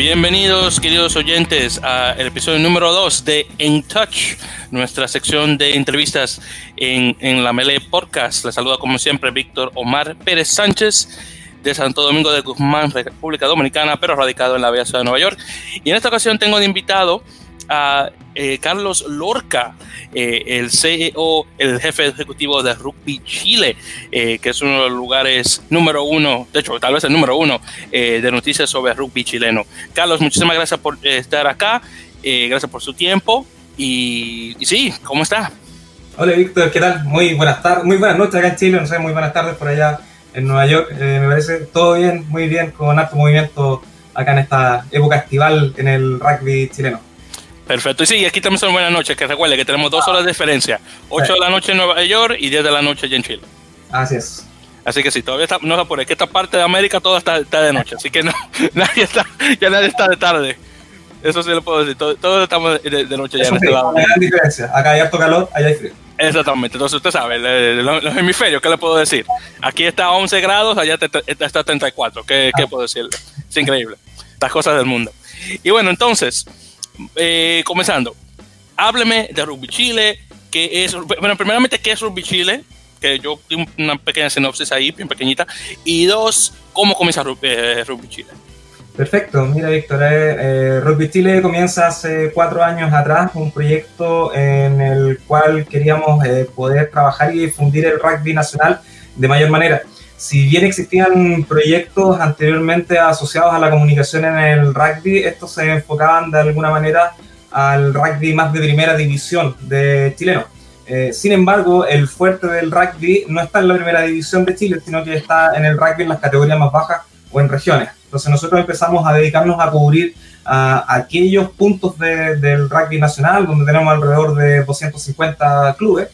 Bienvenidos, queridos oyentes, al episodio número 2 de In Touch, nuestra sección de entrevistas en, en la Melee Podcast. Les saluda, como siempre, Víctor Omar Pérez Sánchez de Santo Domingo de Guzmán, República Dominicana, pero radicado en la bella ciudad de Nueva York. Y en esta ocasión tengo de invitado a eh, Carlos Lorca, eh, el CEO, el jefe ejecutivo de Rugby Chile, eh, que es uno de los lugares número uno, de hecho, tal vez el número uno de noticias sobre rugby chileno. Carlos, muchísimas gracias por estar acá, gracias por su tiempo y, y, sí, ¿cómo está? Hola Víctor, ¿qué tal? Muy buenas tardes, muy buenas noches acá en Chile, no sé, muy buenas tardes por allá en Nueva York. me parece todo bien, muy bien, con alto movimiento acá en esta época estival en el rugby chileno. Perfecto. Y sí, aquí tenemos una buena noche, que recuerde que tenemos dos horas de diferencia. 8 de la noche en Nueva York y 10 de la noche allá en Chile. Así es. Así que sí, todavía está, no por que esta parte de América todo está, de noche, así que no, nadie está, ya nadie está de tarde. Eso sí lo puedo decir, todos, estamos de, noche ya en este lado. Hay diferencia, acá hay harto calor, allá hay frío. Exactamente, entonces usted sabe, los, hemisferios, ¿qué le puedo decir? Aquí está a 11 grados, allá está a 34, ¿qué, ¿qué puedo decirle? Es increíble, las cosas del mundo. Y bueno, entonces, eh, comenzando, hábleme de Rugby Chile, que es, bueno, primeramente, ¿qué es Rugby Chile? Que yo di una pequeña sinopsis ahí, bien pequeñita. Y dos, ¿cómo comienza Rugby, eh, Chile? Perfecto, mira Víctor, eh, eh, Rugby Chile comienza hace cuatro años atrás, un proyecto en el cual queríamos poder trabajar y difundir el rugby nacional de mayor manera si bien existían proyectos anteriormente asociados a la comunicación en el rugby, estos se enfocaban de alguna manera al rugby más de primera división de chileno. Eh, sin embargo, el fuerte del rugby no está en la primera división de Chile, sino que está en el rugby en las categorías más bajas o en regiones. Entonces nosotros empezamos a dedicarnos a cubrir a aquellos puntos del rugby nacional, donde tenemos alrededor de 250 clubes,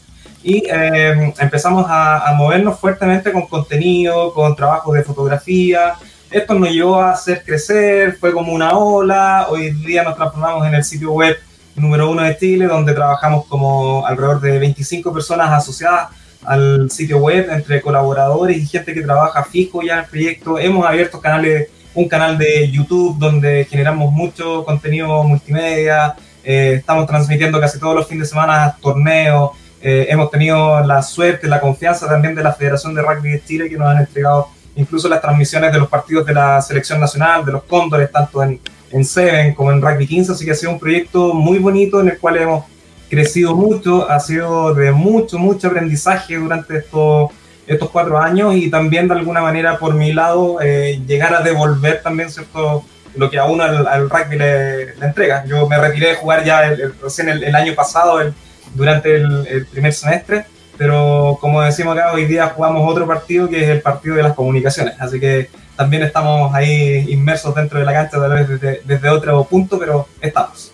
y em, empezamos a, movernos fuertemente con contenido, con trabajos de fotografía. Esto nos llevó a hacer crecer, fue como una ola. Hoy día nos transformamos en el sitio web número uno de Chile, donde trabajamos como alrededor de 25 personas asociadas al sitio web, entre colaboradores y gente que trabaja fijo ya en el proyecto. Hemos abierto canales, un canal de YouTube donde generamos mucho contenido multimedia. Eh, estamos transmitiendo casi todos los fines de semana torneos. Eh, hemos tenido la suerte, la confianza también de la Federación de Rugby de Chile que nos han entregado incluso las transmisiones de los partidos de la selección nacional, de los cóndores, tanto en, en Seven como en Rugby 15, así que ha sido un proyecto muy bonito en el cual hemos crecido mucho, ha sido de mucho, mucho aprendizaje durante estos, estos cuatro años y también de alguna manera por mi lado eh, llegar a devolver también cierto lo que a uno al, rugby le, entrega. Yo me retiré de jugar ya el, recién el, el, año pasado, el, durante el, primer semestre, pero como decimos acá, hoy día jugamos otro partido que es el partido de las comunicaciones, así que también estamos ahí inmersos dentro de la cancha, tal vez desde, desde otro punto, pero estamos.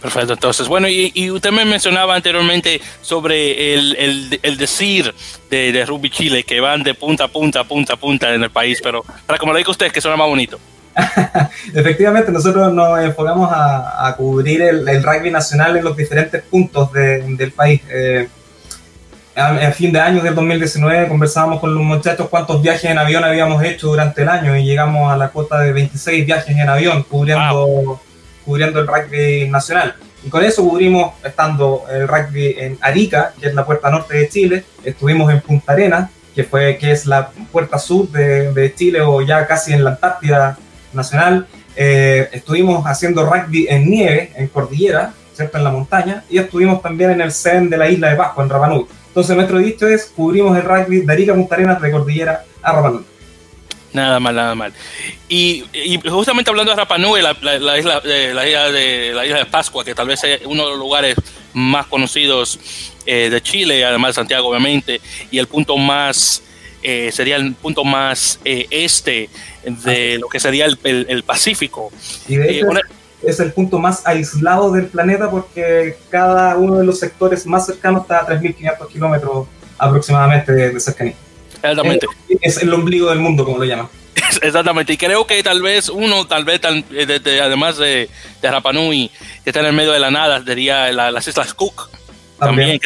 Perfecto, entonces, bueno, y, usted me mencionaba anteriormente sobre el, el, el decir de, de, Rugby Chile, que van de punta a punta, punta a punta en el país, pero para como lo diga usted, que suena más bonito. Efectivamente, nosotros nos enfocamos a, cubrir el, rugby nacional en los diferentes puntos del país. Eh, a, fin de año del 2019 conversábamos con los muchachos cuántos viajes en avión habíamos hecho durante el año y llegamos a la cuota de 26 viajes en avión cubriendo, cubriendo el rugby nacional. Y con eso cubrimos, estando el rugby en Arica, que es la puerta norte de Chile, estuvimos en Punta Arenas, que, fue, que es la puerta sur de, de Chile o ya casi en la Antártida nacional. Eh, estuvimos haciendo rugby en nieve, en cordillera, ¿cierto? En la montaña, y estuvimos también en el CEN de la isla de Pascua, en Rapanui. Entonces, nuestro dicho es: cubrimos el rugby de Arica Punta Arenas, de cordillera a Rapanui. Nada mal, nada mal. Y, justamente hablando de Rapanui, la, la, isla, de, la, isla de, la isla de Pascua, que tal vez es uno de los lugares más conocidos eh, de Chile, además de Santiago, obviamente, y el punto más eh, sería el punto más eh, este de lo que sería el, el, Pacífico. Y de eh, es el punto más aislado del planeta porque cada uno de los sectores más cercanos está a 3.500 kilómetros aproximadamente de, cercanía. Exactamente. Es, el ombligo del mundo, como lo llaman. Exactamente, y creo que tal vez uno, tal vez, además de, de Rapanui, que está en el medio de la nada, sería las Islas Cook, también,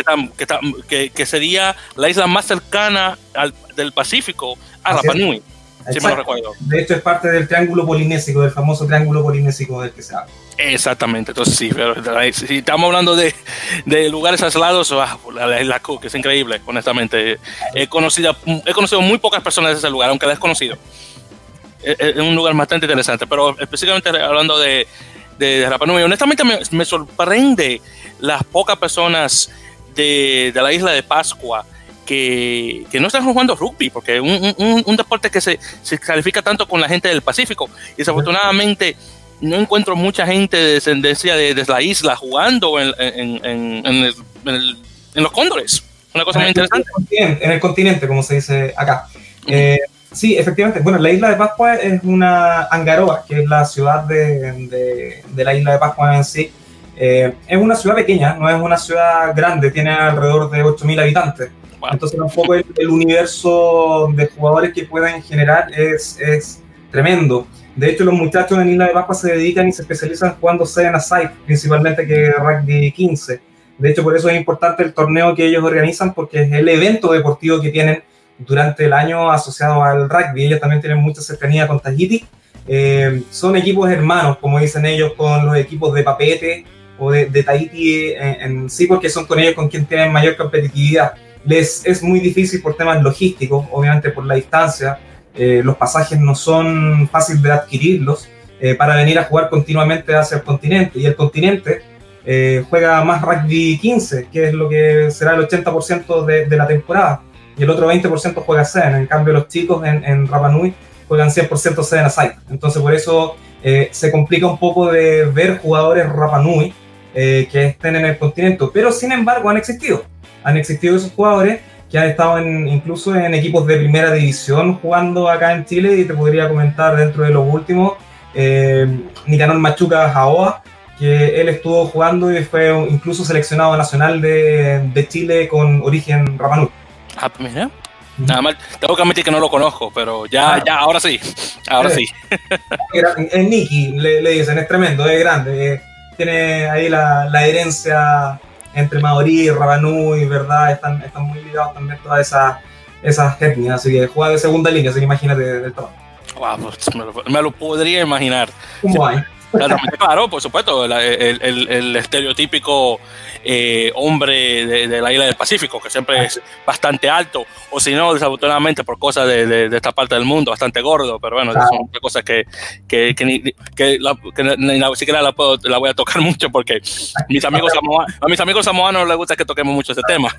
que, que, sería la isla más cercana al, del Pacífico a Rapa Nui. Sí, me lo recuerdo. De hecho, es parte del triángulo polinésico, del famoso triángulo polinésico del que se habla. Exactamente, entonces sí, pero si estamos hablando de, de lugares aislados, ah, la isla Cook es increíble, honestamente. He conocido, he conocido muy pocas personas de ese lugar, aunque desconocido. Es, es un lugar bastante interesante, pero específicamente hablando de, de, Rapa Nui, honestamente me, me, sorprende las pocas personas de, de la isla de Pascua que, que, no están jugando rugby, porque es un, un, un, deporte que se, se califica tanto con la gente del Pacífico. Y desafortunadamente no encuentro mucha gente de descendencia de, de la isla jugando en, en, en, el, el, en, los cóndores. Una cosa muy interesante. En el continente, como se dice acá. Uh -huh. eh, sí, efectivamente. Bueno, la isla de Pascua es una Angaroa, que es la ciudad de, de, de la isla de Pascua en sí. Eh, es una ciudad pequeña, no es una ciudad grande, tiene alrededor de 8.000 habitantes. Wow. Entonces, tampoco el, el, universo de jugadores que pueden generar es, es tremendo. De hecho, los muchachos en Isla de Pascua se dedican y se especializan jugando seven a side, principalmente que rugby 15. De hecho, por eso es importante el torneo que ellos organizan, porque es el evento deportivo que tienen durante el año asociado al rugby. Ellos también tienen mucha cercanía con Tahiti. Eh, son equipos hermanos, como dicen ellos, con los equipos de Papete o de, de Tahiti en, en, sí, porque son con ellos con quien tienen mayor competitividad. Les es muy difícil por temas logísticos, obviamente por la distancia eh, los pasajes no son fáciles de adquirirlos eh, para venir a jugar continuamente hacia el continente. Y el continente eh, juega más rugby 15, que es lo que será el 80% de, de, la temporada. Y el otro 20% juega Seven. En cambio, los chicos en, en Rapa Nui juegan 100% Seven aside. Entonces, por eso eh, se complica un poco de ver jugadores Rapa Nui que estén en el continente. Pero, sin embargo, han existido. Han existido esos jugadores que han estado en, incluso en equipos de primera división jugando acá en Chile y te podría comentar dentro de los últimos, eh, Nicanor Machuca Jaoa, que él estuvo jugando y fue incluso seleccionado nacional de, de Chile con origen Rapanui. Ah, mira. Nada más, tengo que admitir que no lo conozco, pero ya, ah. ya, ahora sí, ahora sí. Es Nicky, le, le, dicen, es tremendo, es grande, eh, tiene ahí la, la herencia entre Maorí, Rabanui, ¿verdad? Están, están muy ligados también todas esas, esas etnias, así que juega de segunda línea, así que imagínate del todo. Wow, pues me, lo, me, lo, podría imaginar. Claro, por supuesto, el, estereotípico eh, hombre de, la isla del Pacífico, que siempre es bastante alto, o si no, desafortunadamente por cosas de, esta parte del mundo, bastante gordo, pero bueno, claro. son cosas que, que, que, ni, que, la, ni la, siquiera la, puedo, la voy a tocar mucho porque mis amigos samoanos, a mis amigos samoanos les gusta que toquemos mucho ese tema.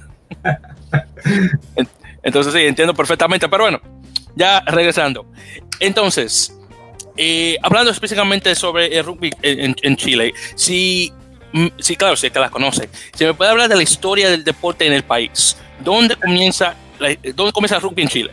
Entonces sí, entiendo perfectamente, pero bueno, ya regresando. Entonces, eh, hablando específicamente sobre el rugby en, Chile, si, mm, sí, claro, sí que la conoce. Si me puede hablar de la historia del deporte en el país, ¿dónde comienza, la, dónde comienza el rugby en Chile?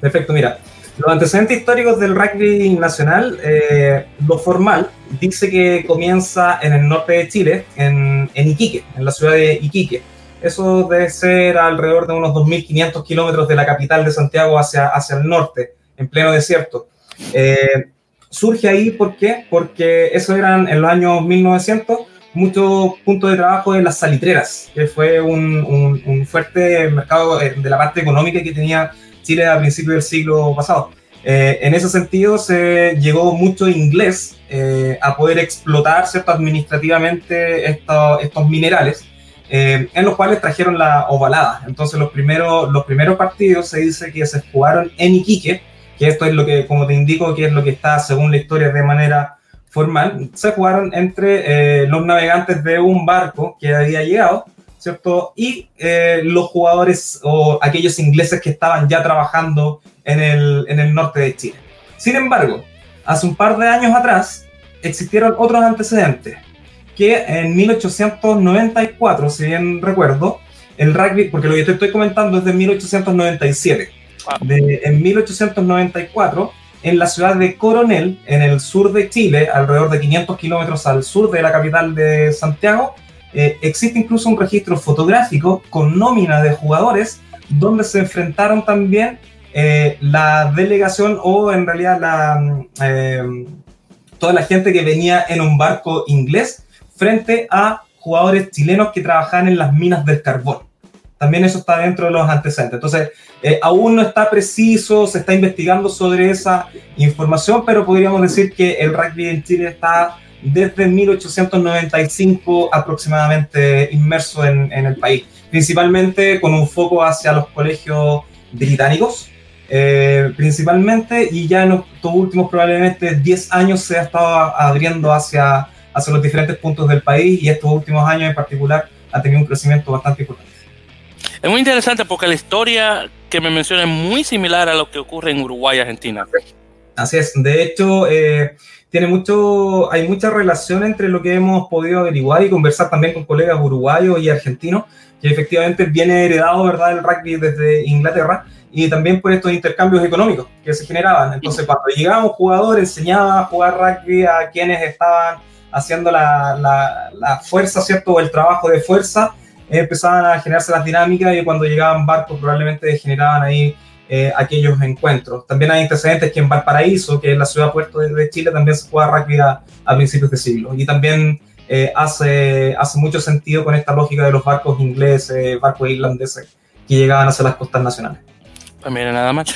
Perfecto, mira, los antecedentes históricos del rugby nacional, eh, lo formal, dice que comienza en el norte de Chile, en, en Iquique, en la ciudad de Iquique. Eso debe ser alrededor de unos 2.500 kilómetros de la capital de Santiago hacia, hacia el norte, en pleno desierto. Eh, surge ahí, ¿por qué? Porque eso eran en los años 1900 muchos puntos de trabajo en las salitreras, que fue un, un, fuerte mercado eh, de la parte económica que tenía Chile a principios del siglo pasado. Eh, en ese sentido se llegó mucho inglés eh, a poder explotar ¿cierto? administrativamente estos, estos minerales, en los cuales trajeron la ovalada. Entonces los primeros, los primeros partidos se dice que se jugaron en Iquique, que esto es lo que, como te indico, que es lo que está según la historia de manera formal, se jugaron entre eh, los navegantes de un barco que había llegado, ¿cierto? Y eh, los jugadores o aquellos ingleses que estaban ya trabajando en el, en el norte de Chile. Sin embargo, hace un par de años atrás existieron otros antecedentes, que en 1894, si bien recuerdo, el rugby, porque lo que te estoy comentando es de 1897, de, en 1894 en la ciudad de Coronel, en el sur de Chile, alrededor de 500 kilómetros al sur de la capital de Santiago, eh, existe incluso un registro fotográfico con nómina de jugadores donde se enfrentaron también eh, la delegación o en realidad la, eh, toda la gente que venía en un barco inglés frente a jugadores chilenos que trabajaban en las minas del carbón. También eso está dentro de los antecedentes. Entonces, eh, aún no está preciso, se está investigando sobre esa información, pero podríamos decir que el rugby en Chile está desde 1895 aproximadamente inmerso en, el país, principalmente con un foco hacia los colegios británicos, eh, principalmente, y ya en estos últimos probablemente 10 años se ha estado abriendo hacia, hacia los diferentes puntos del país y estos últimos años en particular ha tenido un crecimiento bastante importante. Es muy interesante porque la historia que me menciona es muy similar a lo que ocurre en Uruguay y Argentina. Así es. De hecho, eh, tiene mucho, hay mucha relación entre lo que hemos podido averiguar y conversar también con colegas uruguayos y argentinos, que efectivamente viene heredado, ¿verdad?, el rugby desde Inglaterra y también por estos intercambios económicos que se generaban. Entonces, cuando llegaba un jugador, enseñaba a jugar rugby a quienes estaban haciendo la, la, la fuerza, ¿cierto?, o el trabajo de fuerza, empezaban a generarse las dinámicas y cuando llegaban barcos probablemente generaban ahí eh, aquellos encuentros. También hay antecedentes que en Valparaíso, que es la ciudad puerto de, Chile, también se juega rugby a, principios de siglo. Y también eh, hace, hace mucho sentido con esta lógica de los barcos ingleses, barcos irlandeses que llegaban hacia las costas nacionales. Pues mira, nada más.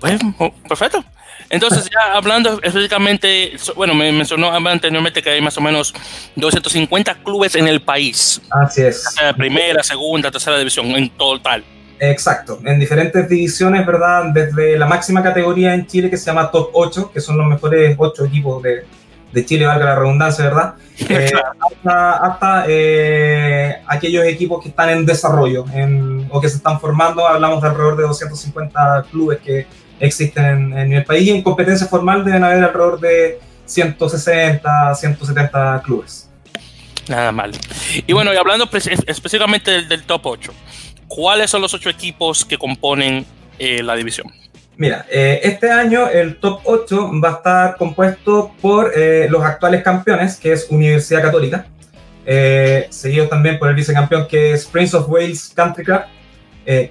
Pues, perfecto. Entonces, ya hablando específicamente, bueno, me mencionó anteriormente que hay más o menos 250 clubes en el país. Así es. Primera, segunda, tercera división, en total. Exacto, en diferentes divisiones, ¿verdad? Desde la máxima categoría en Chile que se llama Top 8, que son los mejores 8 equipos de, de Chile, valga la redundancia, ¿verdad? Eh, hasta, eh, aquellos equipos que están en desarrollo en, o que se están formando, hablamos de alrededor de 250 clubes que existen en, el país y en competencia formal deben haber alrededor de 160, 170 clubes. Nada mal. Y bueno, y hablando específicamente del, del, top 8, ¿cuáles son los ocho equipos que componen eh, la división? Mira, eh, este año el top 8 va a estar compuesto por eh, los actuales campeones, que es Universidad Católica, seguido también por el vicecampeón que es Prince of Wales Country Club,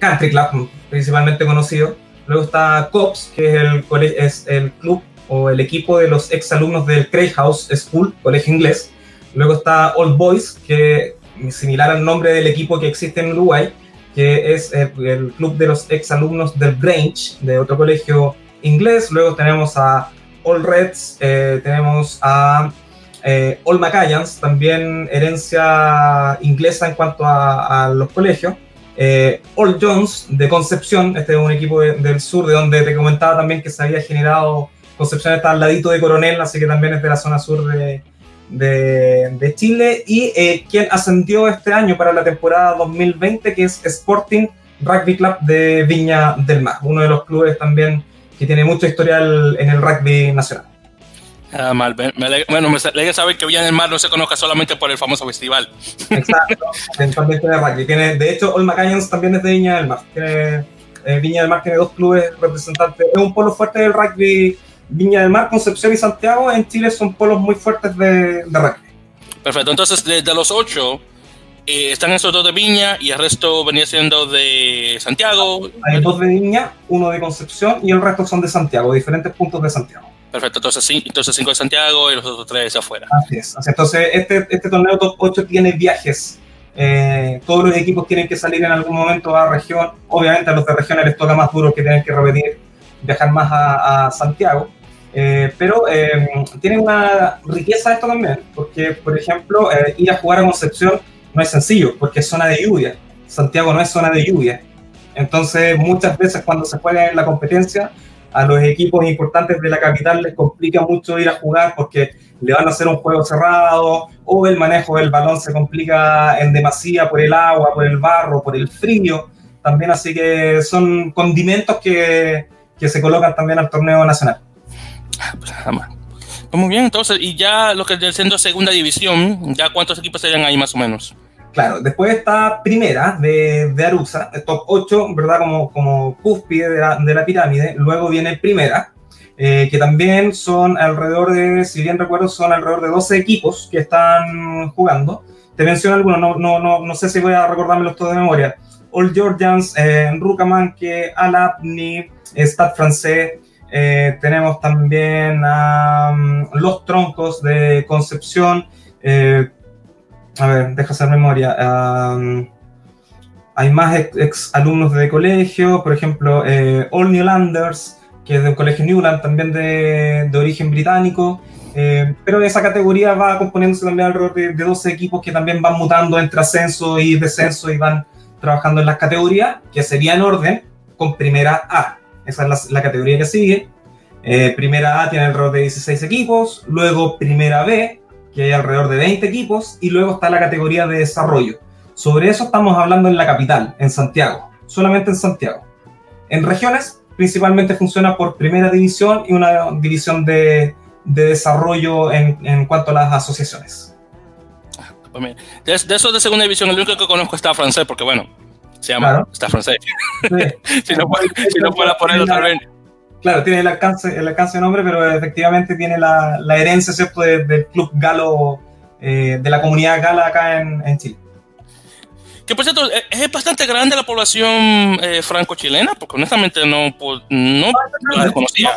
Country Club principalmente conocido, Luego está COPS, que es el, es el club o el equipo de los exalumnos del Cray House School, colegio inglés. Luego está Old Boys, que es similar al nombre del equipo que existe en Uruguay, que es el, club de los exalumnos del Grange, de otro colegio inglés. Luego tenemos a All Reds, eh, tenemos a eh, All Macallans, también herencia inglesa en cuanto a, a los colegios. Eh, All Jones de Concepción, este es un equipo del sur, de donde te comentaba también que se había generado, Concepción está al ladito de Coronel, así que también es de la zona sur de, Chile, y eh, quien ascendió este año para la temporada 2020, que es Sporting Rugby Club de Viña del Mar, uno de los clubes también que tiene mucho historial en el rugby nacional. Ah, mal. bueno, me alegra saber que Villa del Mar no se conozca solamente por el famoso festival. Exacto. Tiene, de hecho, Olma Canyons también es de Viña del Mar. Tiene, eh, Viña del Mar tiene dos clubes representantes. Es un polo fuerte del rugby. Viña del Mar, Concepción y Santiago en Chile son polos muy fuertes de, rugby. Perfecto, entonces de, los ocho, eh, están esos dos de Viña y el resto venía siendo de Santiago. Hay dos de Viña, uno de Concepción y el resto son de Santiago, diferentes puntos de Santiago. Perfecto, entonces, sí, entonces cinco de Santiago y los otros tres afuera. Así es. Entonces, este, este torneo top 8 tiene viajes. Eh, todos los equipos tienen que salir en algún momento a región. Obviamente a los de regiones les toca más duro que tienen que repetir, viajar más a, Santiago. Eh, pero eh, tiene una riqueza esto también, porque, por ejemplo, ir a jugar a Concepción no es sencillo, porque es zona de lluvia. Santiago no es zona de lluvia. Entonces, muchas veces cuando se juega en la competencia, a los equipos importantes de la capital les complica mucho ir a jugar porque le van a hacer un juego cerrado o el manejo del balón se complica en demasía por el agua, por el barro, por el frío también, así que son condimentos que, que se colocan también al torneo nacional. Pues pues muy bien, entonces, y ya lo que es siendo segunda división, ¿ya cuántos equipos serían ahí más o menos? Claro, después está primera de, de Arusa, top 8, ¿verdad? Como, cúspide de la, de la pirámide. Luego viene primera, eh, que también son alrededor de, si bien recuerdo, son alrededor de 12 equipos que están jugando. Te menciono algunos, no, no, no, no sé si voy a recordármelos todos de memoria. All Georgians, eh, Rucamanque, Alapni, Stade Francés. Eh, tenemos también Los Troncos de Concepción. Eh, a ver, deja hacer memoria. hay más ex, alumnos de colegio, por ejemplo, eh, All Newlanders, que es de un colegio Newland, también de, de origen británico. Eh, pero esa categoría va componiéndose también alrededor de, de 12 equipos que también van mutando entre ascenso y descenso y van trabajando en las categorías, que sería en orden con primera A. Esa es la, categoría que sigue. Eh, primera A tiene alrededor de 16 equipos, luego primera B, que hay alrededor de 20 equipos, y luego está la categoría de desarrollo. Sobre eso estamos hablando en la capital, en Santiago, solamente en Santiago. En regiones, principalmente funciona por primera división y una división de, de desarrollo en, en, cuanto a las asociaciones. Pues de, de eso de segunda división, el único que conozco está francés, porque bueno, se llama claro. está francés. Sí. si, no, si no fuera ponerlo tal vez. Claro, tiene el alcance, el alcance de nombre, pero efectivamente tiene la, la herencia ¿cierto? De, del club galo, eh, de la comunidad gala acá en, en, Chile. Que por cierto, eh, es bastante grande la población eh, franco-chilena, porque honestamente no, no, no la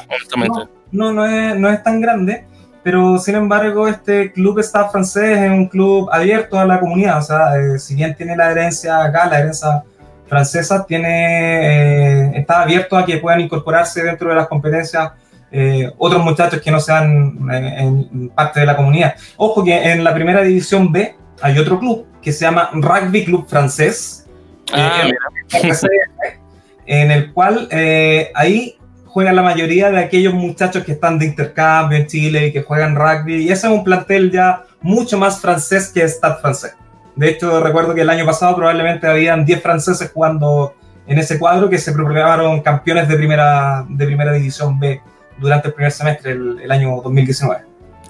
honestamente. No, no, es, no es tan grande pero sin embargo este club staff francés es un club abierto a la comunidad, o sea, eh, si bien tiene la herencia acá, la herencia francesa, tiene, eh, está abierto a que puedan incorporarse dentro de las competencias eh, otros muchachos que no sean eh, en parte de la comunidad. Ojo que en la primera división B hay otro club que se llama Rugby Club Francés, ah, en el cual ahí juegan la mayoría de aquellos muchachos que están de intercambio en Chile y que juegan rugby. Y ese es un plantel ya mucho más francés que Stade francés. De hecho, recuerdo que el año pasado probablemente habían 10 franceses jugando en ese cuadro que se proclamaron campeones de primera, de primera división B durante el primer semestre, el, el año 2019.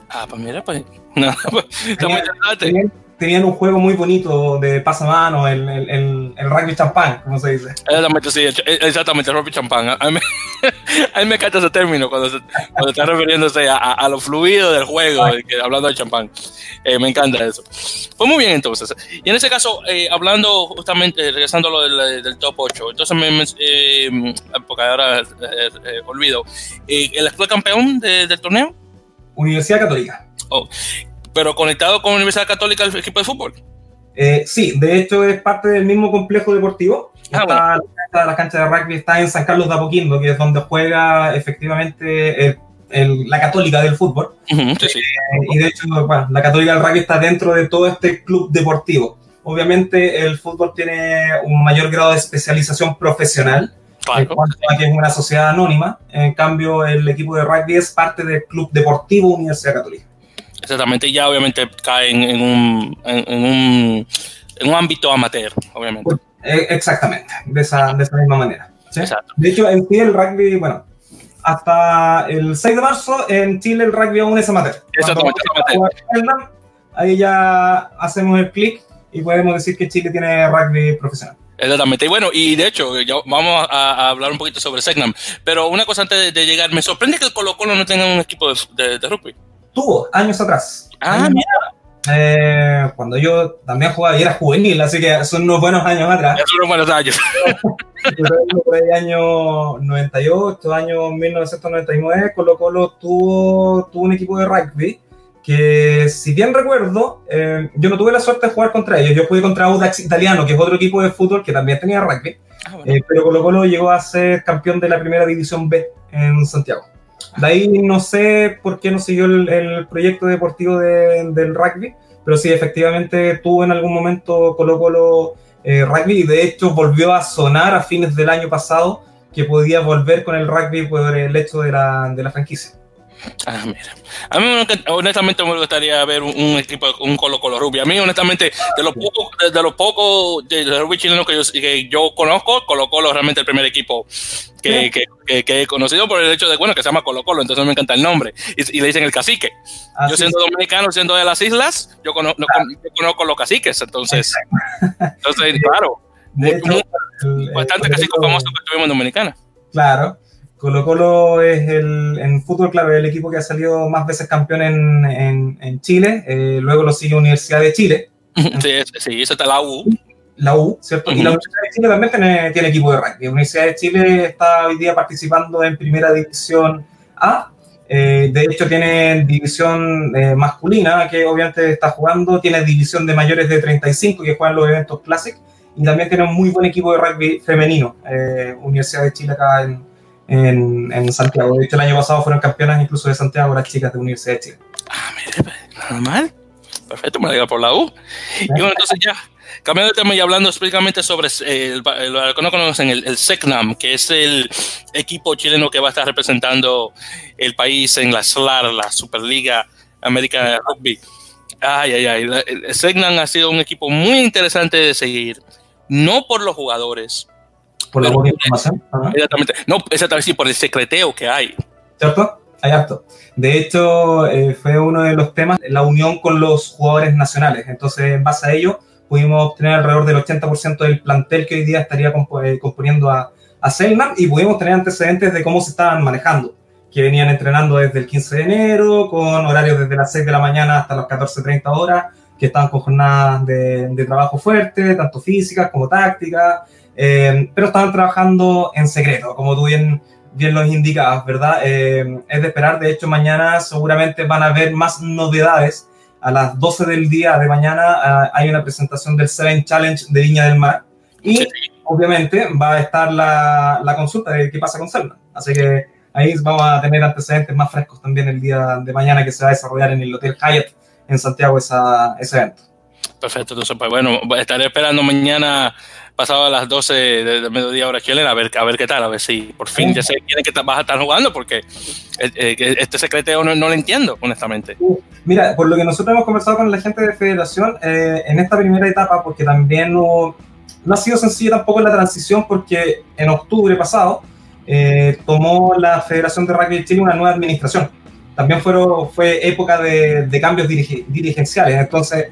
Ah, pues mira, pues. No, pues está muy interesante tenían un juego muy bonito de pasamano, el, el, el, rugby champán, como se dice. Exactamente, sí, exactamente, el rugby champán. A mí, a mí me encanta ese término cuando, se, cuando está refiriéndose a, a, lo fluido del juego, que, hablando de champán. Eh, me encanta eso. Pues muy bien, entonces. Y en ese caso, eh, hablando justamente, regresando a lo del, del, top 8, entonces, me, me eh, porque ahora eh, olvido, ¿el actual campeón de, del torneo? Universidad Católica. Oh pero conectado con la Universidad Católica el equipo de fútbol. Eh, sí, de hecho es parte del mismo complejo deportivo. Ah, está, bueno. la, cancha de rugby está en San Carlos de Apoquindo, que es donde juega efectivamente el, el, la Católica del fútbol. Uh -huh, sí, sí. Eh, y de hecho, bueno, la Católica del rugby está dentro de todo este club deportivo. Obviamente el fútbol tiene un mayor grado de especialización profesional, Claro. en cuanto a que es una sociedad anónima. En cambio, el equipo de rugby es parte del Club Deportivo Universidad Católica. Exactamente, ya obviamente caen en un, en, en un, en un ámbito amateur, obviamente. Eh, exactamente, de esa, de esa misma manera. ¿sí? De hecho, en sí el rugby, bueno, hasta el 6 de marzo en Chile el rugby aún es amateur. Exactamente, amateur. Ahí ya hacemos el clic y podemos decir que Chile tiene rugby profesional. Exactamente. Y bueno, y de hecho, ya vamos a, a, hablar un poquito sobre Segnam. Pero una cosa antes de, de llegar, me sorprende que el Colo Colo no tenga un equipo de, de, de rugby tuvo años atrás. Ah, años, mira. Eh, cuando yo también jugaba y era juvenil, así que son unos buenos años atrás. Son unos buenos años. El año 98, año 1999, Colo Colo tuvo, tuvo un equipo de rugby que, si bien recuerdo, eh, yo no tuve la suerte de jugar contra ellos. Yo jugué contra Audax Italiano, que es otro equipo de fútbol que también tenía rugby. Ah, bueno. eh, pero Colo Colo llegó a ser campeón de la primera división B en Santiago. De ahí no sé por qué no siguió el, proyecto deportivo de, del rugby, pero sí, efectivamente tuvo en algún momento Colo Colo eh, rugby y de hecho volvió a sonar a fines del año pasado que podía volver con el rugby por el hecho de la, de la franquicia. Ah, mira. A mí honestamente me gustaría ver un, un equipo, un Colo Colo Rugby. A mí honestamente, de los pocos de, de, los pocos de rugby chilenos que yo, que yo conozco, Colo Colo es realmente el primer equipo que, que, que, que, he conocido por el hecho de, bueno, que se llama Colo Colo, entonces me encanta el nombre. Y, y le dicen el cacique. Yo siendo dominicano, siendo de las islas, yo, cono, no, yo conozco los caciques, entonces, entonces claro, de hecho, el, bastante caciques famosos que tuvimos en Dominicana. Claro. Colo Colo es el, en fútbol, claro, el equipo que ha salido más veces campeón en, en, en Chile. Eh, luego lo sigue Universidad de Chile. Sí, sí, esa está la U. La U, ¿cierto? Uh -huh. Y la Universidad de Chile también tiene, tiene, equipo de rugby. La Universidad de Chile está hoy día participando en Primera División A. Eh, de hecho, tiene división eh, masculina, que obviamente está jugando. Tiene división de mayores de 35, que juegan los eventos Classic. y también tiene un muy buen equipo de rugby femenino, eh, Universidad de Chile acá en, en, en, Santiago. De hecho, el año pasado fueron campeonas incluso de Santiago las chicas de Universidad de Chile. Ah, mire, nada mal. Perfecto, me alegra por la U. Y bueno, entonces ya, cambiando de tema y hablando específicamente sobre eh, lo que no conocen, el, el SECNAM, que es el equipo chileno que va a estar representando el país en la SLAR, la Superliga Americana de Rugby. Ay, ay, ay. El SECNAM ha sido un equipo muy interesante de seguir, no por los jugadores. Por la buena información. Exactamente. No, exactamente, sí, por el secreteo que hay. ¿Cierto? Hay harto. De hecho, eh, fue uno de los temas, la unión con los jugadores nacionales. Entonces, en base a ello, pudimos obtener alrededor del 80% del plantel que hoy día estaría eh, componiendo a, a Selman y pudimos tener antecedentes de cómo se estaban manejando, que venían entrenando desde el 15 de enero, con horarios desde las 6 de la mañana hasta las 14.30 horas, que estaban con jornadas de, de trabajo fuerte, tanto físicas como tácticas, eh, pero estaban trabajando en secreto, como tú bien bien los indicabas, ¿verdad? Eh, es de esperar, de hecho mañana seguramente van a haber más novedades. A las 12 del día de mañana uh, hay una presentación del Seven Challenge de Viña del Mar y obviamente va a estar la, la, consulta de qué pasa con Selma. Así que ahí vamos a tener antecedentes más frescos también el día de mañana que se va a desarrollar en el Hotel Hyatt en Santiago esa, ese evento. Perfecto, entonces pues bueno, estaré esperando mañana pasado a las 12 de, de, mediodía hora chilena, a ver, a ver qué tal, a ver si por fin ya se quieren que vas a estar jugando, porque eh, eh, este secreteo no, no, lo entiendo, honestamente. Mira, por lo que nosotros hemos conversado con la gente de Federación, eh, en esta primera etapa, porque también no, no ha sido sencilla tampoco la transición, porque en octubre pasado eh, tomó la Federación de Rugby de Chile una nueva administración. También fueron, fue época de, de cambios dirige, dirigenciales, entonces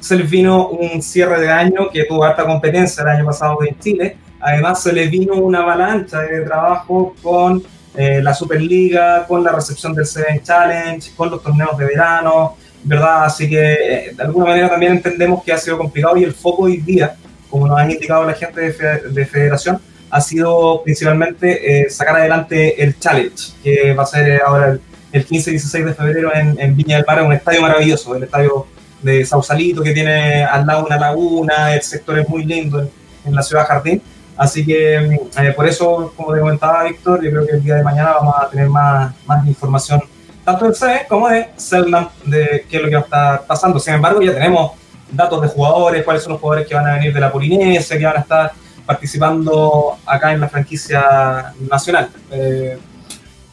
se les vino un cierre de año que tuvo alta competencia el año pasado en Chile. Además, se les vino una avalancha de trabajo con eh, la Superliga, con la recepción del Seven Challenge, con los torneos de verano, ¿verdad? Así que eh, de alguna manera también entendemos que ha sido complicado y el foco hoy día, como nos han indicado la gente de, fe de Federación, ha sido principalmente eh, sacar adelante el Challenge, que va a ser ahora el, el 15 y 16 de febrero en, en Viña del Mar, un estadio maravilloso, el estadio de Sausalito, que tiene al lado una laguna, el sector es muy lindo en, en la ciudad Jardín. Así que eh, por eso, como te comentaba Víctor, yo creo que el día de mañana vamos a tener más, más información, tanto de CE como de Selnam, de qué es lo que va a estar pasando. Sin embargo, ya tenemos datos de jugadores, cuáles son los jugadores que van a venir de la Polinesia, que van a estar participando acá en la franquicia nacional. Eh,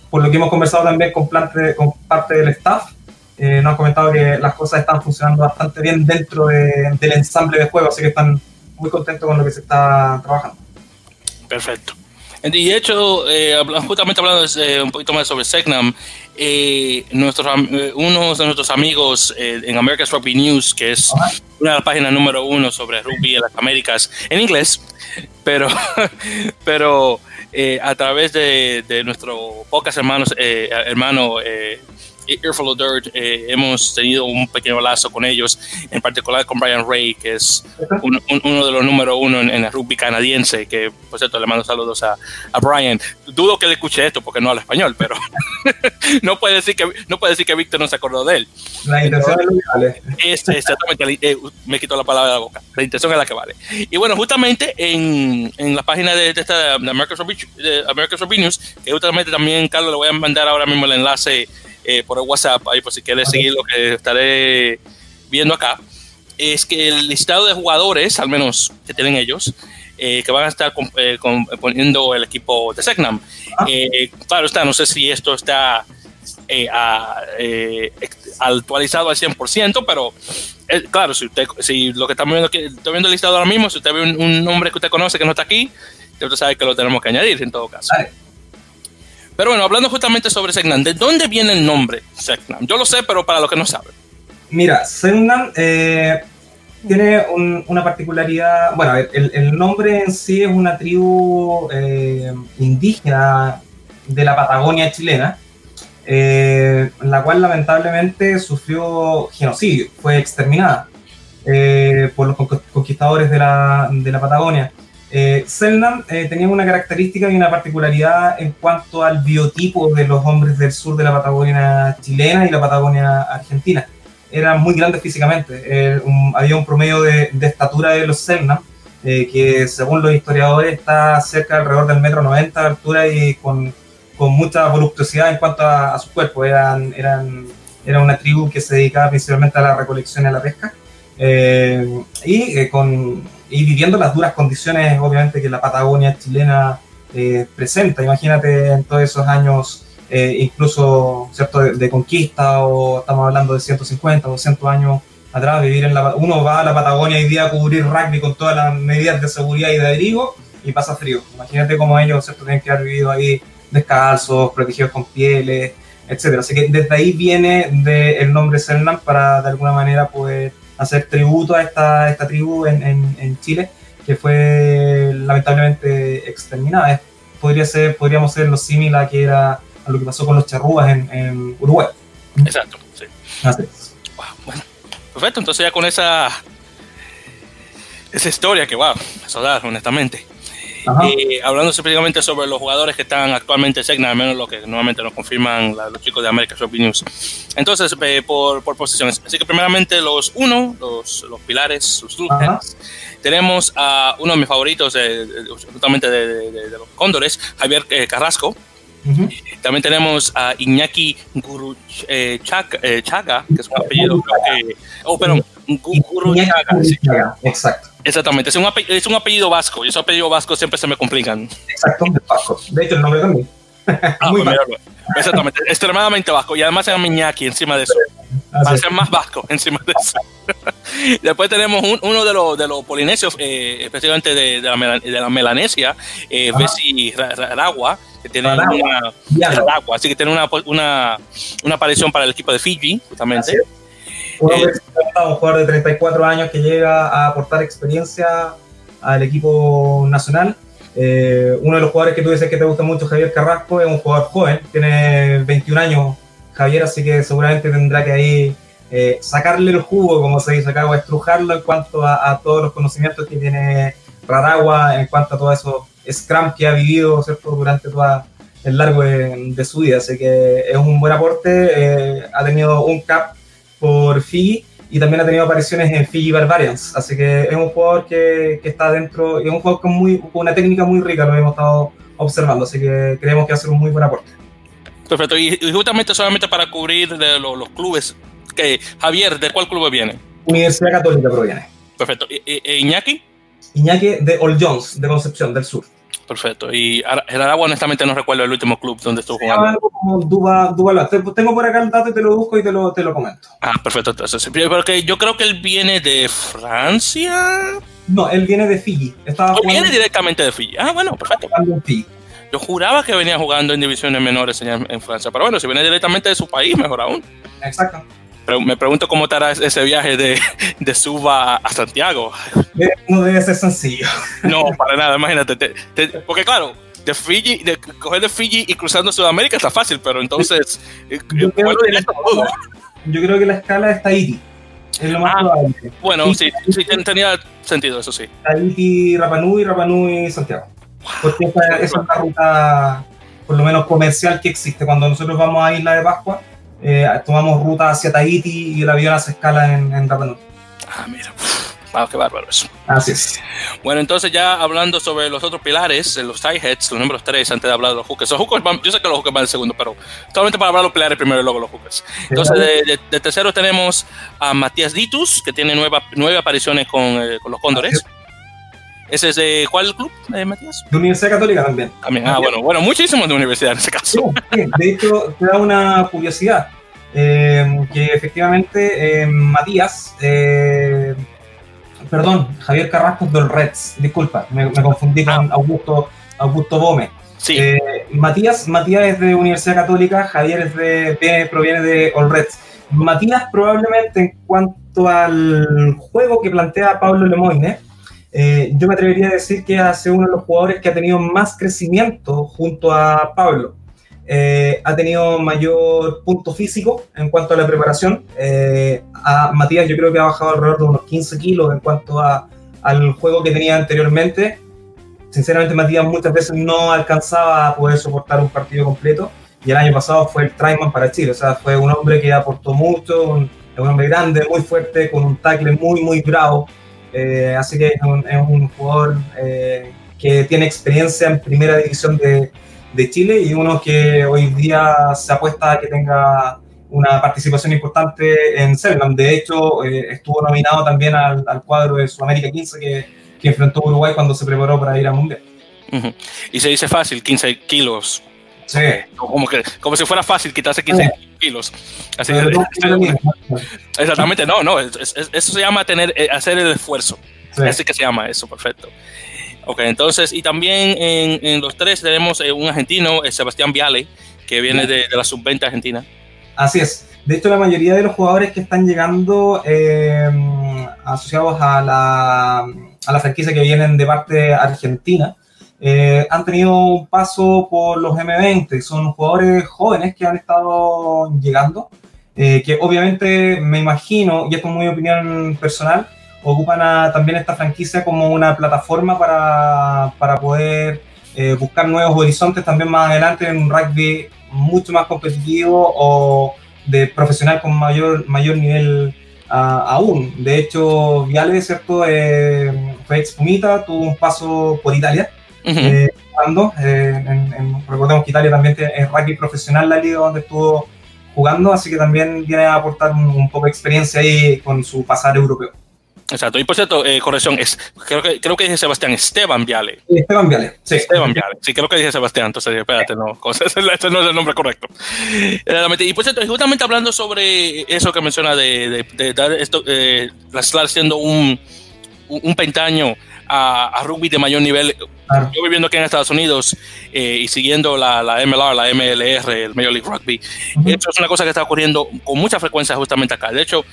por lo que hemos conversado también con, plante, con parte del staff, eh, nos han comentado que las cosas están funcionando bastante bien dentro de, del ensamble de juego, así que están muy contentos con lo que se está trabajando. Perfecto. Y de hecho, eh, justamente hablando eh, un poquito más sobre Segnam, eh, nuestros, eh, uno de nuestros amigos eh, en America's Rugby News, que es una de las páginas número uno sobre rugby en las Américas, en inglés, pero, pero a través de, de nuestro pocas hermanos, hermano Earful of Dirt, eh, hemos tenido un pequeño lazo con ellos, en particular con Brian Ray, que es un, un, uno de los número uno en, en, el rugby canadiense, que por cierto le mando saludos a, a Brian. Dudo que le escuche esto porque no habla español, pero no puede decir que no puede decir que Víctor no se acordó de él. La intención es la que vale. Es, exactamente, eh, me quito la palabra de la boca. La intención es la que vale. Y bueno, justamente en, en la página de, de esta de America's Rugby News, que justamente también, Carlos, le voy a mandar ahora mismo el enlace eh, por el WhatsApp, ahí por si quieres seguir lo que estaré viendo acá, es que el listado de jugadores, al menos que tienen ellos, eh, que van a estar comp eh, componiendo el equipo de Segnam. Ah. claro está, no sé si esto está a, actualizado al 100%, pero claro, si, usted, si lo que estamos viendo aquí, estoy viendo el listado ahora mismo, si usted ve un, un nombre que usted conoce que no está aquí, usted sabe que lo tenemos que añadir en todo caso. Pero bueno, hablando justamente sobre Segnam, ¿de dónde viene el nombre Segnam? Yo lo sé, pero para los que no saben. Mira, Segnam eh, tiene un, una particularidad, bueno, el, el, nombre en sí es una tribu eh, indígena de la Patagonia chilena, eh, la cual lamentablemente sufrió genocidio, fue exterminada eh, por los conquistadores de la, de la Patagonia. Eh, Selnam eh, tenía una característica y una particularidad en cuanto al biotipo de los hombres del sur de la Patagonia chilena y la Patagonia argentina. Eran muy grandes físicamente, eh, un, había un promedio de, de, estatura de los Selnam eh, que según los historiadores está cerca alrededor del metro 90 de altura y con, con mucha voluptuosidad en cuanto a, su cuerpo. Eran, eran, era una tribu que se dedicaba principalmente a la recolección y a la pesca. Eh, y, con, y viviendo las duras condiciones, obviamente, que la Patagonia chilena presenta. Imagínate en todos esos años eh, incluso ¿cierto? De, conquista, o estamos hablando de 150, 200 años atrás, vivir en la, uno va a la Patagonia hoy día a cubrir rugby con todas las medidas de seguridad y de abrigo y pasa frío. Imagínate cómo ellos ¿cierto? tienen que haber vivido ahí descalzos, protegidos con pieles, etcétera. Así que desde ahí viene de el nombre Selnam para de alguna manera poder hacer tributo a esta, esta tribu en, en, en Chile que fue lamentablemente exterminada. Podría ser, podríamos ser lo similar a que era a lo que pasó con los charrúas en, Uruguay. Exacto, sí. bueno, perfecto, entonces ya con esa esa historia que, wow, eso da, honestamente. Eh, hablando específicamente sobre los jugadores que están actualmente en Segna, al menos lo que nuevamente nos confirman los chicos de América Shopping News. Entonces, eh, por, por, posiciones. Así que primeramente los uno, los, los pilares, los Dulces. Tenemos a uno de mis favoritos, eh, justamente de, de, los Cóndores, Javier Carrasco, también tenemos a Iñaki Guru eh, eh, Chaga, que es un apellido que. Oh, perdón, Guru Chaga. Exacto. Exactamente, es un, apellido, es un apellido vasco y esos apellidos vascos siempre se me complican. Exacto, vasco. De hecho, el nombre también. Ah, Muy pues, Exactamente, extremadamente vasco y además se llama Iñaki encima de eso. Para ser más vasco encima de eso. Después tenemos uno de los, de los polinesios, eh, especialmente de, de, la, de, la, Melanesia, eh, Bessi que tiene una, así que tiene una, una, una, aparición para el equipo de Fiji, justamente. Eh, un jugador de 34 años que llega a aportar experiencia al equipo nacional. Eh, uno de los jugadores que tú dices que te gusta mucho, Javier Carrasco, es un jugador joven, tiene 21 años Javier, así que seguramente tendrá que ahí eh, sacarle el jugo, como se dice acá, o estrujarlo en cuanto a, todos los conocimientos que tiene Raragua, en cuanto a todo eso Scrum que ha vivido ¿cierto? durante todo el largo de, su vida. Así que es un buen aporte. Eh, ha tenido un cap por Fiji y también ha tenido apariciones en Fiji Barbarians. Así que es un jugador que, que está dentro, es un jugador con, muy, con una técnica muy rica, lo hemos estado observando. Así que creemos que va a ser un muy buen aporte. Perfecto. Y, justamente solamente para cubrir de los clubes Javier, ¿de cuál club viene? Universidad Católica proviene. Perfecto. ¿Y, Iñaki? Iñaki de All Jones, de Concepción del Sur. Perfecto. Y el Aragua, honestamente, no recuerdo el último club donde estuvo jugando. Tengo por acá el dato y te lo busco y te lo, te lo comento. Ah, perfecto. Entonces, porque yo creo que él viene de Francia. No, él viene de Fiji. Estaba viene directamente de Fiji. Ah, bueno, perfecto. Yo juraba que venía jugando en divisiones menores en, en Francia, pero bueno, si viene directamente de su país, mejor aún. Exacto me pregunto cómo estará ese viaje de, de Suba a Santiago. No debe ser sencillo. No, para nada, imagínate. porque claro, de Fiji, de coger de Fiji y cruzando Sudamérica está fácil, pero entonces eh, yo, creo que, la, yo creo que la escala es Tahiti. Es lo más ah, probable. Bueno, sí, sí, tenía sentido, eso sí. Tahiti, Rapanui, Rapanui, Santiago. Porque esa, es una ruta, por lo menos comercial, que existe. Cuando nosotros vamos a Isla de Pascua, eh, tomamos ruta hacia Tahiti y el avión hace escala en, en Rapa Ah, mira. Wow, qué bárbaro eso. Así es. Bueno, entonces ya hablando sobre los otros pilares, los tie heads, los números 3, antes de hablar de los hookers. Los hookers yo sé que los hookers van en segundo, pero solamente para hablar de los pilares primero y luego los hookers. Entonces, de, tercero tenemos a Matías Ditus, que tiene nueva, nueve apariciones con, eh, con los Cóndores. ¿Ese es de cuál club, eh, Matías? De Universidad Católica también. También, ah, bueno, bueno, muchísimos de universidad en ese caso. de hecho, te da una curiosidad, eh, que efectivamente eh, Matías, perdón, Javier Carrasco del Reds, disculpa, me, confundí con ah. Augusto, Augusto Gómez. Sí. Matías, Matías es de Universidad Católica, Javier es de, proviene de All Reds. Matías probablemente en cuanto al juego que plantea Pablo Lemoyne, eh, yo me atrevería a decir que ha sido uno de los jugadores que ha tenido más crecimiento junto a Pablo. Eh, ha tenido mayor punto físico en cuanto a la preparación. Eh, a Matías yo creo que ha bajado alrededor de unos 15 kilos en cuanto a, al juego que tenía anteriormente. Sinceramente Matías muchas veces no alcanzaba a poder soportar un partido completo y el año pasado fue el tryman para Chile. O sea, fue un hombre que aportó mucho, un, un hombre grande, muy fuerte, con un tackle muy, muy bravo así que es un, es un jugador que tiene experiencia en primera división de, de Chile y uno que hoy día se apuesta a que tenga una participación importante en Selman. De hecho, eh, estuvo nominado también al, cuadro de Sudamérica 15 que, que, enfrentó Uruguay cuando se preparó para ir al Mundial. Y se dice fácil, 15 kilos. Sí. Como, que, como si fuera fácil quitarse 15 kilos. Así exactamente, no, no, eso se llama tener, eh, hacer el esfuerzo. Así que se llama eso, perfecto. Ok, entonces, y también en, en los tres tenemos eh, un argentino, Sebastián Viale, que viene de, de la sub-20 argentina. Así es. De hecho, la mayoría de los jugadores que están llegando eh, asociados a la, a la, franquicia que vienen de parte argentina eh, han tenido un paso por los M20. Son jugadores jóvenes que han estado llegando, eh, que obviamente me imagino, y esto es muy opinión personal, ocupan también esta franquicia como una plataforma para, para poder buscar nuevos horizontes también más adelante en un rugby mucho más competitivo o de profesional con mayor, mayor nivel aún. De hecho, Viale, ¿cierto? Eh, fue ex Pumita, tuvo un paso por Italia. Eh, jugando, eh, en, recordemos que Italia también es rugby profesional la liga donde estuvo jugando, así que también viene a aportar un, poco de experiencia ahí con su pasar europeo. Exacto. Y por cierto, eh, corrección, es, creo, que, creo que dije Sebastián, Esteban Viale. Esteban Viale, sí. Esteban Viale. Sí, creo que dije Sebastián, entonces espérate, no, ese no es el nombre correcto. Y por cierto, justamente hablando sobre eso que menciona de, de, dar esto, eh, la siendo un, un pentaño a, rugby de mayor nivel. Yo viviendo aquí en Estados Unidos eh, y siguiendo la, la, MLR, la MLR, el Major League Rugby, eso es una cosa que está ocurriendo con mucha frecuencia justamente acá. De hecho,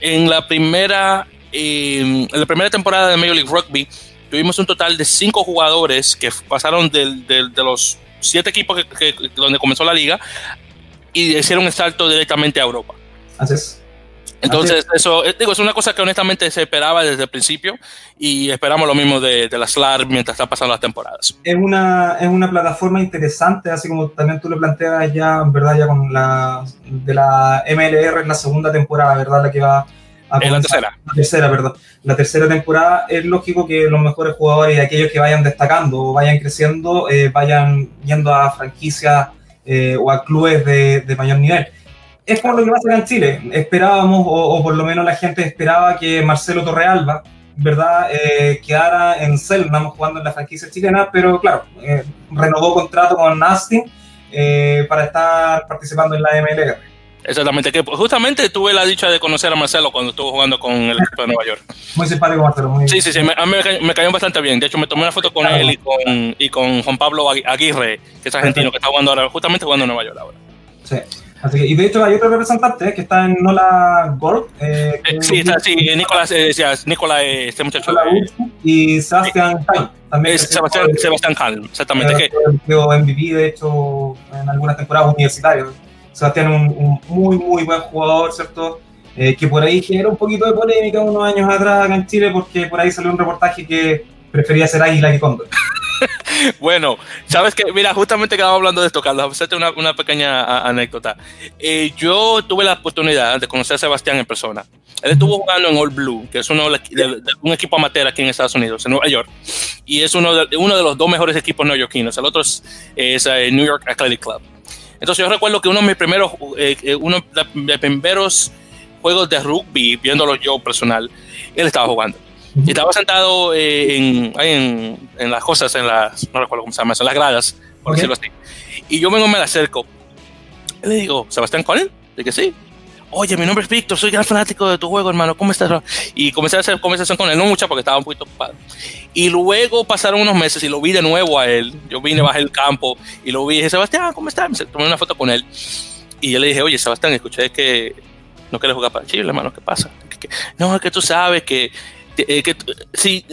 en la primera en la primera temporada de Major League Rugby tuvimos un total de cinco jugadores que pasaron de, los siete equipos que, donde comenzó la liga y hicieron un salto directamente a Europa. Así es. Entonces, eso eh, digo, es una cosa que honestamente se esperaba desde el principio y esperamos lo mismo de, de la SLAR mientras están pasando las temporadas. Es una, es una plataforma interesante, así como también tú lo planteas ya, ¿verdad? Ya con la de la MLR en la segunda temporada, ¿verdad? La que va en la tercera. La tercera, perdón. La tercera temporada es lógico que los mejores jugadores y aquellos que vayan destacando o vayan creciendo eh, vayan yendo a franquicias eh, o a clubes de, de, mayor nivel. Es como lo que pasa en Chile. Esperábamos, o, por lo menos la gente esperaba que Marcelo Torrealba, ¿verdad?, eh, quedara en Selnam jugando en la franquicia chilena, pero claro, renovó contrato con Austin para estar participando en la MLR. Exactamente, que justamente tuve la dicha de conocer a Marcelo cuando estuvo jugando con el equipo de Nueva York. Muy simpático Marcelo, muy Sí, sí, sí, me, a mí me, cayó bastante bien. De hecho, me tomé una foto con él y con, y con Juan Pablo Aguirre, que es argentino, que está jugando ahora, justamente jugando en Nueva York ahora. Sí. Así que, y de hecho hay otro representante que está en Nola Gold. Eh, sí, está, sí, Nicolás, eh, Nicolás, eh, este muchacho. y Sebastián Hall. También Sebastián, Sebastián Hall, exactamente. Que, MVP, de hecho, en algunas temporadas universitarias. Sebastián un, un muy, muy buen jugador, ¿cierto? Eh, que por ahí generó un poquito de polémica unos años atrás acá en Chile porque por ahí salió un reportaje que prefería ser águila que cóndor. bueno, sabes que, mira, justamente quedaba hablando de esto, Carlos, hacerte una, una pequeña anécdota. Eh, yo tuve la oportunidad de conocer a Sebastián en persona. Él estuvo jugando en All Blue, que es uno de, un equipo amateur aquí en Estados Unidos, en Nueva York, y es uno de, de los dos mejores equipos neoyorquinos. El otro es, es eh, New York Athletic Club. Entonces yo recuerdo que uno de mis primeros, eh, eh, uno de mis primeros juegos de rugby, viéndolo yo personal, él estaba jugando. Y estaba sentado eh, en, en, las cosas, en las, no recuerdo cómo se llama, en las gradas, por decirlo así. Y yo vengo, me le acerco. Y le digo, ¿Sebastián Colin? que sí oye, mi nombre es Víctor, soy gran fanático de tu juego, hermano, ¿cómo estás? Y comencé a hacer conversación con él, no mucha porque estaba un poquito ocupado. Y luego pasaron unos meses y lo vi de nuevo a él. Yo vine, bajé el campo y lo vi y dije, Sebastián, ¿cómo estás? Me tomé una foto con él. Y yo le dije, oye, Sebastián, escuché que no quieres jugar para Chile, hermano, ¿qué pasa? no, es que tú sabes que, eh, que, si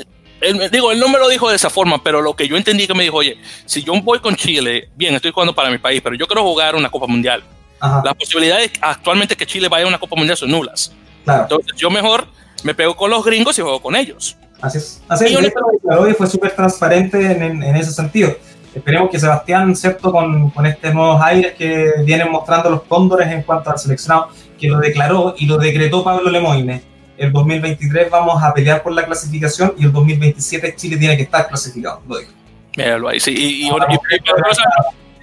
él, digo, él no me lo dijo de esa forma, pero lo que yo entendí que me dijo, oye, si yo voy con Chile, bien, estoy jugando para mi país, pero yo quiero jugar una Copa Mundial. Las posibilidades actualmente que Chile vaya a una Copa Mundial son nulas. Entonces yo mejor me pego con los gringos y juego con ellos. Así es. Así es. Hoy fue súper transparente en, en, ese sentido. Esperemos que Sebastián, ¿cierto? Con, con estos nuevos aires que vienen mostrando los cóndores en cuanto al seleccionado, que lo declaró y lo decretó Pablo Lemoine. El 2023 vamos a pelear por la clasificación y el 2027 Chile tiene que estar clasificado. Lo digo. Míralo ahí, sí. Y,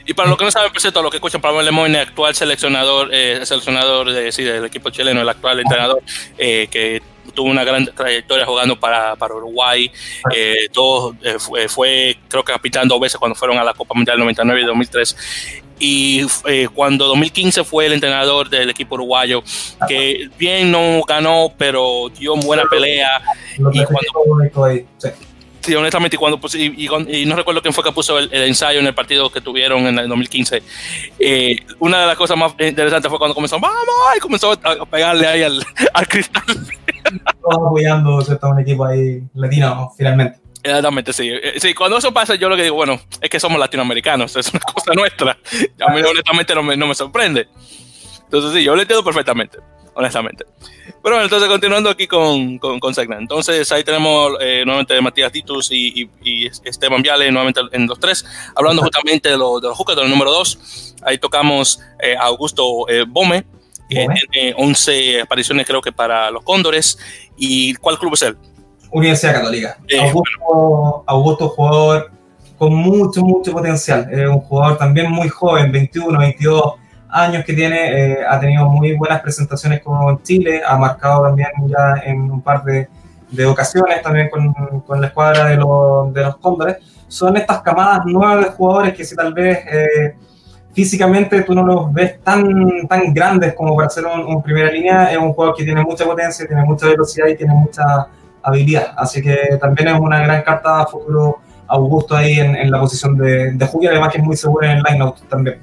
y, para los que no saben, por cierto, los que escuchan, Pablo Lemoyne, actual seleccionador, eh, seleccionador de, sí, del equipo chileno, el actual entrenador, eh, que tuvo una gran trayectoria jugando para, para Uruguay. Eh, todo, eh, fue, fue, creo que capitán dos veces cuando fueron a la Copa Mundial 99 y 2003 y eh, cuando 2015 fue el entrenador del equipo uruguayo, que bien no ganó, pero dio buena pelea. Y cuando, sí. honestamente, y, cuando, y, no recuerdo quién fue que puso el, ensayo en el partido que tuvieron en el 2015. Eh, una de las cosas más interesantes fue cuando comenzó, vamos, y comenzó a pegarle ahí al, al cristal. Todos apoyando, ¿cierto? Un equipo ahí latino, finalmente. Exactamente, sí. Eh, sí. Cuando eso pasa, yo lo que digo, bueno, es que somos latinoamericanos, es una cosa nuestra. A mí honestamente no me, no me sorprende. Entonces sí, yo lo entiendo perfectamente, honestamente. Pero bueno, entonces continuando aquí con, con, con Segna. Entonces ahí tenemos eh, nuevamente Matías Titus y, y, Esteban Viale nuevamente en los tres, hablando justamente de, lo, de los del número dos. Ahí tocamos eh, a Augusto Bome, que tiene 11 apariciones creo que para los Cóndores. ¿Y cuál club es él? Universidad Católica. Augusto, Augusto, jugador con mucho, mucho potencial. Es un jugador también muy joven, 21, 22 años que tiene. Eh, ha tenido muy buenas presentaciones con Chile. Ha marcado también ya en un par de, de ocasiones también con, con, la escuadra de los, de los Cóndores. Son estas camadas nuevas de jugadores que si tal vez eh, físicamente tú no los ves tan, tan grandes como para ser un, un, primera línea, es un jugador que tiene mucha potencia, tiene mucha velocidad y tiene mucha habilidad. Así que también es una gran carta a futuro Augusto ahí en, en la posición de, de Julio, además que es muy seguro en line-out también.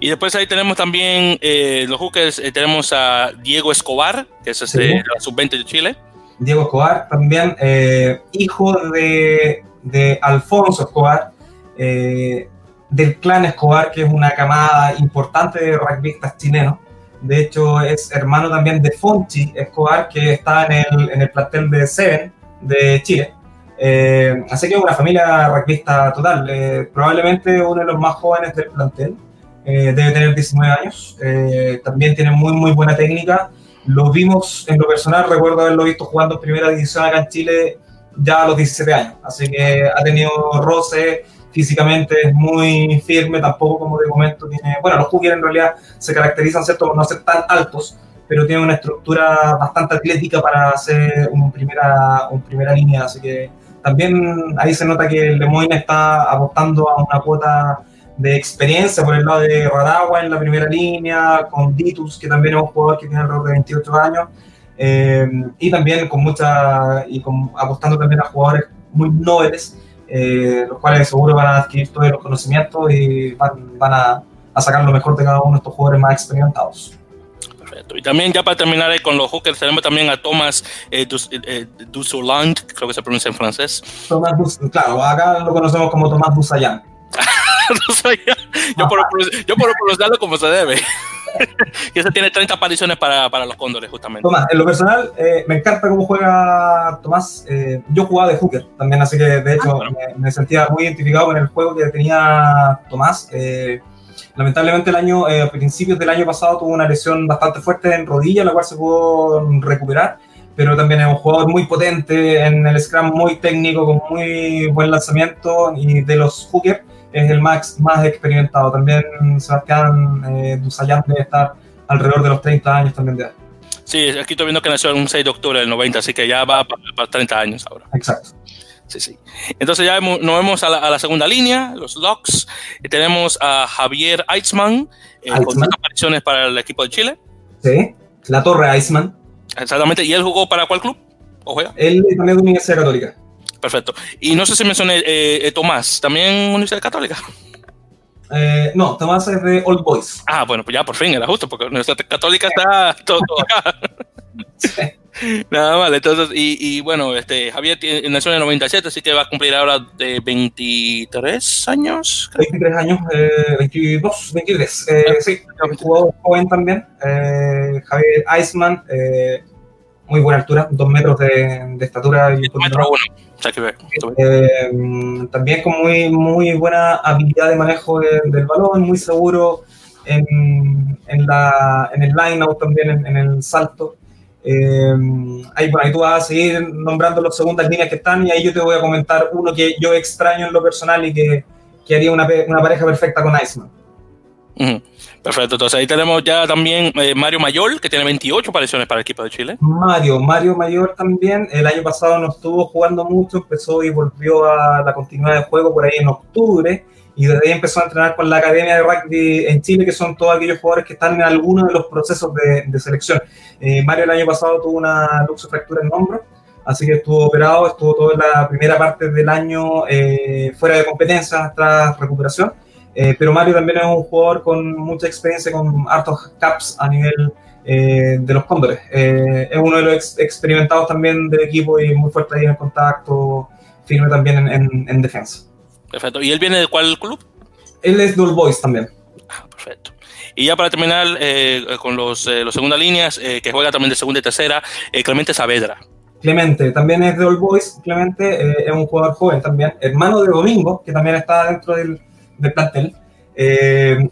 Y después ahí tenemos también eh, los hookers, eh, tenemos a Diego Escobar, que es este, la sub-20 de Chile. Diego Escobar, también eh, hijo de, de, Alfonso Escobar, del clan Escobar, que es una camada importante de rugbyistas chilenos. De hecho, es hermano también de Fonchi Escobar, que está en el, en el plantel de Seven de Chile. Eh, así que es una familia rugbyista total. Eh, probablemente uno de los más jóvenes del plantel. Eh, debe tener 19 años. también tiene muy, muy buena técnica. Lo vimos en lo personal, recuerdo haberlo visto jugando en primera división acá en Chile ya a los 17 años. Así que ha tenido roce físicamente es muy firme, tampoco como de momento tiene, bueno, los hookers en realidad se caracterizan ¿cierto? por no ser tan altos, pero tiene una estructura bastante atlética para hacer un primera, un primera línea, así que también ahí se nota que Lemoyne está apostando a una cuota de experiencia por el lado de Radagua en la primera línea, con Ditus, que también es un jugador que tiene alrededor de 28 años, eh, y también con mucha, y con, apostando también a jugadores muy nobles, eh, los cuales seguro van a adquirir todos los conocimientos y van, van a, a, sacar lo mejor de cada uno de estos jugadores más experimentados. Perfecto. Y también ya para terminar con los hookers tenemos también a Thomas eh, eh Dussoland, creo que se pronuncia en francés. Thomas Dus, claro, acá lo conocemos como Dusayan. yo, por, yo por pronunciarlo como se debe. y ese tiene 30 apariciones para, para, los cóndores, justamente. Tomás, en lo personal, eh, me encanta cómo juega Tomás. Eh, yo jugaba de hooker también, así que de hecho ah, bueno. me, me, sentía muy identificado con el juego que tenía Tomás. Eh, lamentablemente, el año, a principios del año pasado tuvo una lesión bastante fuerte en rodilla, la cual se pudo recuperar. Pero también es un jugador muy potente en el scrum, muy técnico, con muy buen lanzamiento. Y de los hookers, es el más, más experimentado. También Sebastián eh, Dusayan debe estar alrededor de los 30 años también de edad. Sí, aquí estoy viendo que nació el 6 de octubre del 90, así que ya va para, para 30 años ahora. Exacto. Sí, sí. Entonces ya nos vemos a la, a la segunda línea, los locks. Y tenemos a Javier Eitzman, eh, con dos apariciones para el equipo de Chile. Sí, la Torre Eitzman. Exactamente. ¿Y él jugó para cuál club? ¿O juega? Él también de Universidad Católica. Perfecto. Y no sé si mencioné eh, eh, Tomás, ¿también Universidad Católica? Eh, no, Tomás es de Old Boys. Ah, bueno, pues ya por fin era justo, porque Universidad Católica está todo, acá. sí. Nada mal, entonces, y, y, bueno, este, Javier nació en el 97, así que va a cumplir ahora de 23 años. Creo. 23 años, eh, 22, 23, eh, sí, jugó joven también. Eh, Javier Eisman, muy buena altura, dos metros de, de estatura. Y un metro uno. O sea, que eh, también con muy, muy buena habilidad de manejo de, del balón, muy seguro en, en, la, en el line-out también, en, en, el salto. Eh, ahí, bueno, ahí tú vas a seguir nombrando las segundas líneas que están y ahí yo te voy a comentar uno que yo extraño en lo personal y que, que haría una, una pareja perfecta con Iceman. Perfecto, entonces ahí tenemos ya también eh, Mario Mayor, que tiene 28 apariciones para el equipo de Chile. Mario, Mario Mayor también, el año pasado no estuvo jugando mucho, empezó y volvió a la continuidad de juego por ahí en octubre, y desde ahí empezó a entrenar con la Academia de Rugby en Chile, que son todos aquellos jugadores que están en alguno de los procesos de, selección. Eh, Mario el año pasado tuvo una luxofractura en hombro, así que estuvo operado, estuvo toda la primera parte del año eh, fuera de competencia tras recuperación eh, pero Mario también es un jugador con mucha experiencia, con hartos caps a nivel eh, de los Cóndores. Eh, es uno de los experimentados también del equipo y muy fuerte ahí en el contacto, firme también en, defensa. Perfecto. ¿Y él viene de cuál club? Él es Dual Boys también. Ah, perfecto. Y ya para terminar con los, los segundas líneas, que juega también de segunda y tercera, Clemente Saavedra. Clemente también es de All Boys. Clemente es un jugador joven también, hermano de Domingo, que también está dentro del, de plantel. Eh,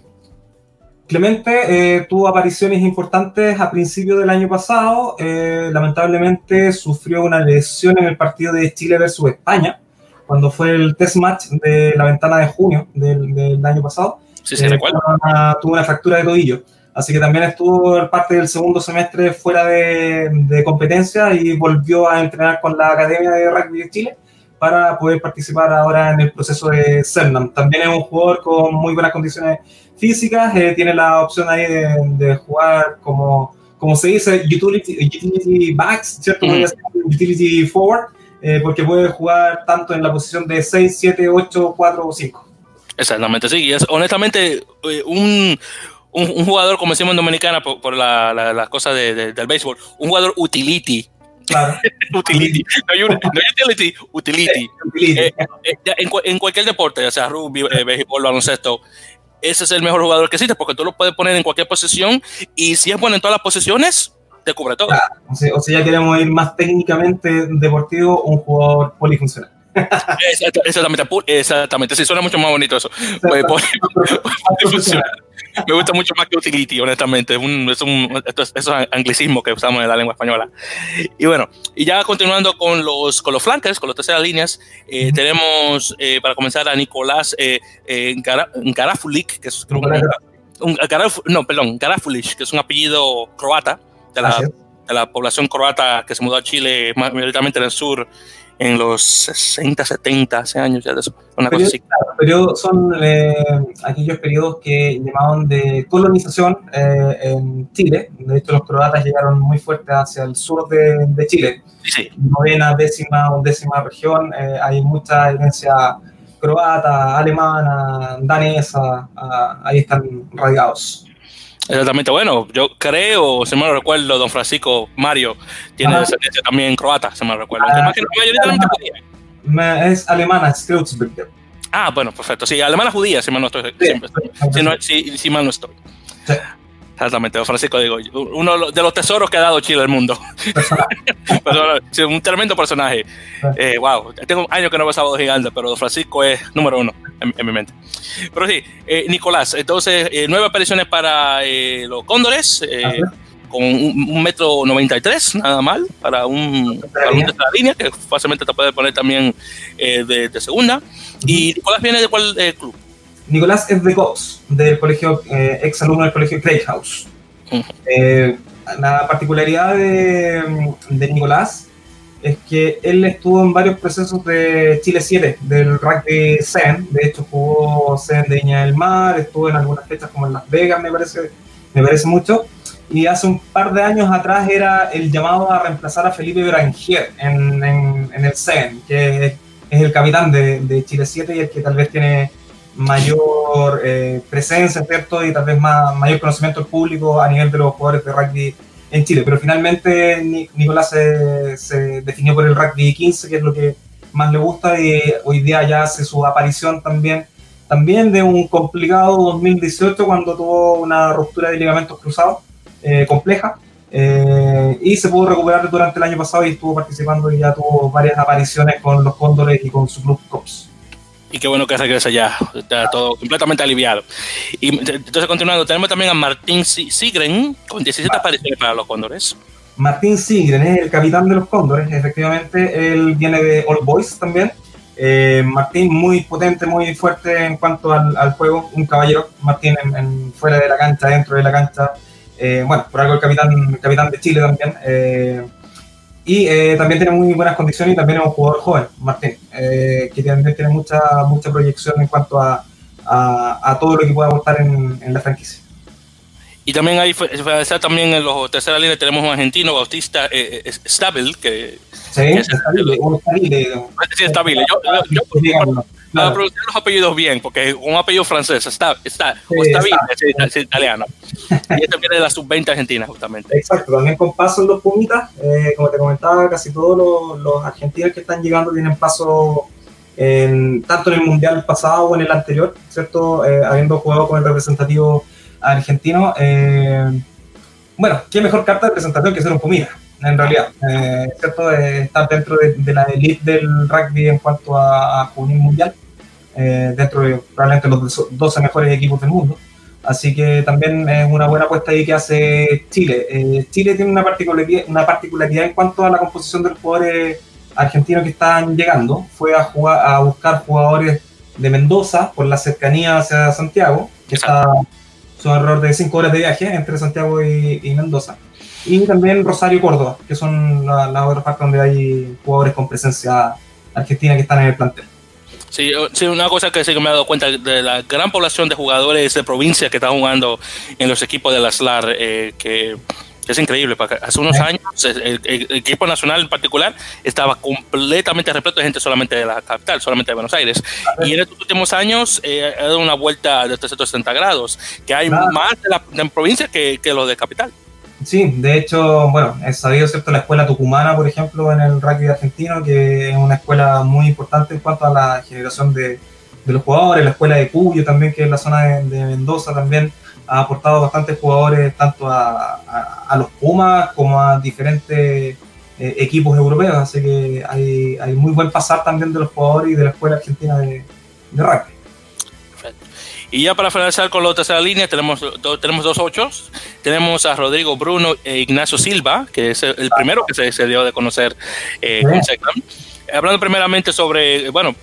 Clemente eh, tuvo apariciones importantes a principios del año pasado. Eh, lamentablemente sufrió una lesión en el partido de Chile versus España, cuando fue el test match de la ventana de junio del, año pasado. Sí, sí, recuerdo. tuvo una fractura de tobillo. Así que también estuvo parte del segundo semestre fuera de, de competencia y volvió a entrenar con la Academia de Rugby de Chile para poder participar ahora en el proceso de CERNAM. También es un jugador con muy buenas condiciones físicas, eh, tiene la opción ahí de, jugar como, como se dice, utility, utility backs, ¿cierto? Mm. Utility forward, eh, porque puede jugar tanto en la posición de 6, 7, 8, 4 o 5. Exactamente, sí, y es honestamente eh, un, un, jugador, como decimos en Dominicana, por, la, la, cosa de, del béisbol, un jugador utility, Claro. utility. No, utility, utility. Eh, eh, en, cualquier deporte, ya sea rugby, eh, béisbol, baloncesto, ese es el mejor jugador que existe porque tú lo puedes poner en cualquier posición y si es bueno en todas las posiciones, te cubre todo. o, sea, ya queremos ir más técnicamente deportivo, un jugador polifuncional. Exactamente, exactamente, sí, suena mucho más bonito eso. polifuncional me gusta mucho más que utility, honestamente. Es un, es un, esos anglicismos que usamos en la lengua española. Y bueno, y ya continuando con los, con los flankers, con las terceras líneas, eh, tenemos eh, para comenzar a Nicolás eh, Garafulik, que es un, no, perdón, Garafulich, que es un apellido croata de la, de la población croata que se mudó a Chile, mayoritariamente en el sur en los 60, 70, hace años ya eso. Una cosa así. son eh, aquellos periodos que llamaban de colonización eh, en Chile. De hecho, los croatas llegaron muy fuerte hacia el sur de, de Chile. Sí. Novena, décima, undécima región. Eh, hay mucha herencia croata, alemana, danesa. Ah, ahí están radicados. Exactamente, bueno, yo creo, si me lo recuerdo, don Francisco Mario tiene descendencia también croata, se me lo recuerdo. Ah, es alemana, es Ah, bueno, perfecto. Sí, alemana judía, si mal no estoy. si, si, mal no estoy. Exactamente, Francisco, digo, uno de los tesoros que ha dado Chile al mundo. un tremendo personaje. Eh, wow, tengo años que no pasado de gigante, pero Francisco es número uno en, mi mente. Pero sí, eh, Nicolás, entonces, eh, nueve apariciones para los Cóndores. con un, metro noventa y tres, nada mal, para un, para un de línea, que fácilmente te puede poner también de, segunda. ¿Y Nicolás viene de cuál club? Nicolás es de Cox, del colegio, eh, ex alumno del colegio Craig House. Eh, la particularidad de, Nicolás es que él estuvo en varios procesos de Chile 7, del rugby CEN, de hecho jugó CEN de Viña del Mar, estuvo en algunas fechas como en Las Vegas, me parece, me parece mucho, y hace un par de años atrás era el llamado a reemplazar a Felipe Branger en, en, el CEN, que es, el capitán de, de Chile 7 y el que tal vez tiene mayor eh, presencia, ¿cierto? Y tal vez más, mayor conocimiento del público a nivel de los jugadores de rugby en Chile. Pero finalmente Nicolás se, definió por el rugby 15, que es lo que más le gusta, y hoy día ya hace su aparición también, también de un complicado 2018 cuando tuvo una ruptura de ligamentos cruzados eh, compleja. Eh, y se pudo recuperar durante el año pasado y estuvo participando y ya tuvo varias apariciones con los Cóndores y con su club COPS y qué bueno que regresa ya, está todo completamente aliviado. Y entonces, continuando, tenemos también a Martín Sigren con 17 apariciones para los Cóndores. Martín Sigren es el capitán de los Cóndores, efectivamente, él viene de All Boys también. Eh, Martín muy potente, muy fuerte en cuanto al, juego, un caballero. Martín en, fuera de la cancha, dentro de la cancha. Eh, bueno, por algo el capitán, capitán de Chile también. Eh, y también tiene muy buenas condiciones y también es un jugador joven, Martín, que también tiene mucha, mucha proyección en cuanto a, a, todo lo que pueda aportar en, en la franquicia. Y también hay, también en los tercera línea tenemos un argentino, Bautista eh, eh Stabil, que... Sí, es Stabile, Sí, Stabile. Yo, yo, yo para pronunciar los apellidos bien, porque es un apellido francés, está, está, o Stabile, es, italiano. y este viene de la sub-20 argentina, justamente. Exacto, también con paso en los Pumitas, eh, como te comentaba, casi todos los, los, argentinos que están llegando tienen paso en, tanto en el Mundial pasado o en el anterior, ¿cierto? Eh, habiendo jugado con el representativo argentino. Eh, bueno, qué mejor carta de presentación que ser un Pumita, en realidad. Eh, ¿cierto? estar dentro de, la elite del rugby en cuanto a, a juvenil mundial, eh, dentro de probablemente los 12 mejores equipos del mundo. Así que también es una buena apuesta ahí que hace Chile. Chile tiene una particularidad, una particularidad en cuanto a la composición de los jugadores argentinos que están llegando. Fue a, jugar, a buscar jugadores de Mendoza por la cercanía hacia Santiago, que está son alrededor de 5 horas de viaje entre Santiago y, Mendoza. Y también Rosario y Córdoba, que son las la otras partes donde hay jugadores con presencia argentina que están en el plantel. Sí, sí, una cosa que sí que me he dado cuenta de la gran población de jugadores de provincia que están jugando en los equipos de la SLAR, eh, que es increíble, porque hace unos años el, equipo nacional en particular estaba completamente repleto de gente solamente de la capital, solamente de Buenos Aires. Y en estos últimos años eh, ha dado una vuelta de 360 grados, que hay más de la, provincia que, que los de capital. Sí, de hecho, bueno, es sabido, ¿cierto? La escuela tucumana, por ejemplo, en el rugby argentino, que es una escuela muy importante en cuanto a la generación de, de los jugadores, la escuela de Cuyo también, que es la zona de, Mendoza también ha aportado bastantes jugadores tanto a, a, los Pumas como a diferentes eh, equipos europeos, así que hay, hay, muy buen pasar también de los jugadores y de la Escuela Argentina de Rugby. Y ya para finalizar con la tercera línea, tenemos, tenemos dos ochos. Tenemos a Rodrigo Bruno e Ignacio Silva, que es el primero que se, dio de conocer eh, Hablando primeramente sobre, bueno,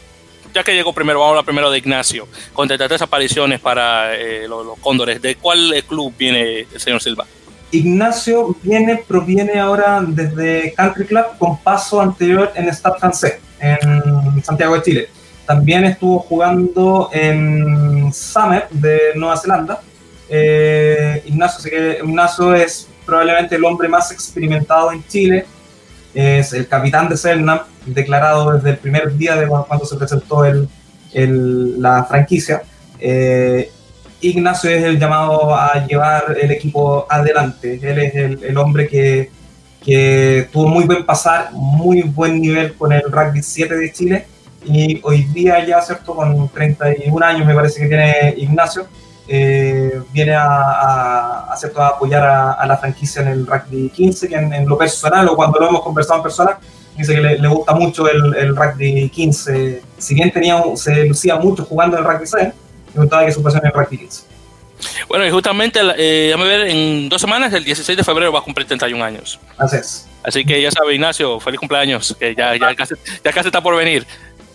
ya que llegó primero, vamos a hablar primero de Ignacio, con tres apariciones para eh, los, Cóndores. ¿De cuál club viene el señor Silva? Ignacio viene, proviene ahora desde Country Club con paso anterior en Stade francés, en Santiago de Chile. También estuvo jugando en Summer de Nueva Zelanda. Eh, Ignacio, Ignacio es probablemente el hombre más experimentado en Chile es el capitán de Selnam, declarado desde el primer día de cuando se presentó el, el, la franquicia. Eh, Ignacio es el llamado a llevar el equipo adelante. Él es el, el, hombre que, que tuvo muy buen pasar, muy buen nivel con el rugby 7 de Chile. Y hoy día ya, ¿cierto? Con 31 años me parece que tiene Ignacio, eh, viene a, a, a, apoyar a, la franquicia en el rugby 15, que en, lo personal o cuando lo hemos conversado en persona, dice que le, gusta mucho el, el, rugby 15. Si bien tenía, se lucía mucho jugando en el rugby 6, me gustaba que su pasión en el rugby 15. Bueno, y justamente, eh, ver, en dos semanas, el 16 de febrero, va a cumplir 31 años. Así es. Así que ya sabe, Ignacio, feliz cumpleaños, que ya, ya, casi, ya casi está por venir.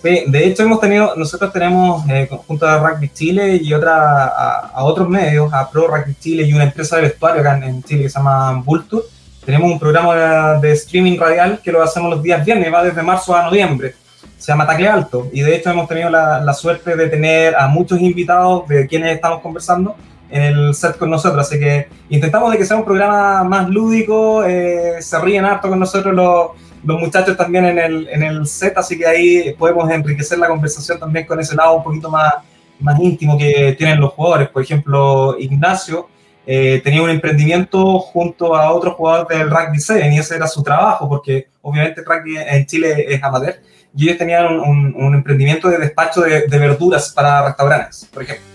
Sí, de hecho hemos tenido, nosotros tenemos eh, junto a Rugby Chile y otra, a, otros medios, a Pro Rugby Chile y una empresa de vestuario acá en, Chile que se llama Vulture, tenemos un programa de, streaming radial que lo hacemos los días viernes, va desde marzo a noviembre, se llama Tacle Alto y de hecho hemos tenido la, la suerte de tener a muchos invitados de quienes estamos conversando en el set con nosotros, así que intentamos de que sea un programa más lúdico, eh, se ríen harto con nosotros los los muchachos también en el, en el set, así que ahí podemos enriquecer la conversación también con ese lado un poquito más, más íntimo que tienen los jugadores. Por ejemplo, Ignacio eh, tenía un emprendimiento junto a otros jugadores del rugby 7 y ese era su trabajo, porque obviamente el rugby en Chile es amateur y ellos tenían un, un, emprendimiento de despacho de, de, verduras para restaurantes, por ejemplo.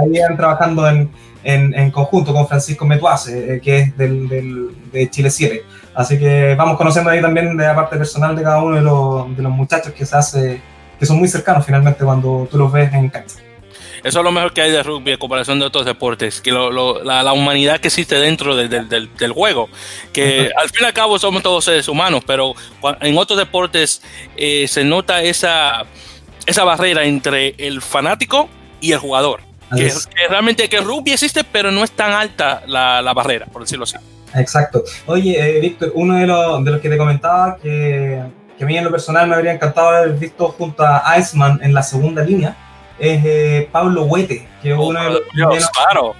ahí iban trabajando en, en, en, conjunto con Francisco Metuase, eh, que es del, del, de Chile 7. Así que vamos conociendo ahí también de la parte personal de cada uno de los, de los muchachos que se hace, que son muy cercanos finalmente cuando tú los ves en cancha. Eso es lo mejor que hay de rugby en comparación de otros deportes, que la, humanidad que existe dentro del, juego, que al fin y al cabo somos todos seres humanos, pero en otros deportes eh, se nota esa, esa barrera entre el fanático y el jugador. Que, realmente que rugby existe, pero no es tan alta la, barrera, por decirlo así. Exacto. Oye, eh, Víctor, uno de los, de los que te comentaba que, que, a mí en lo personal me habría encantado haber visto junto a Iceman en la segunda línea es eh, Pablo Huete, que es oh, uno de los... Dios, claro.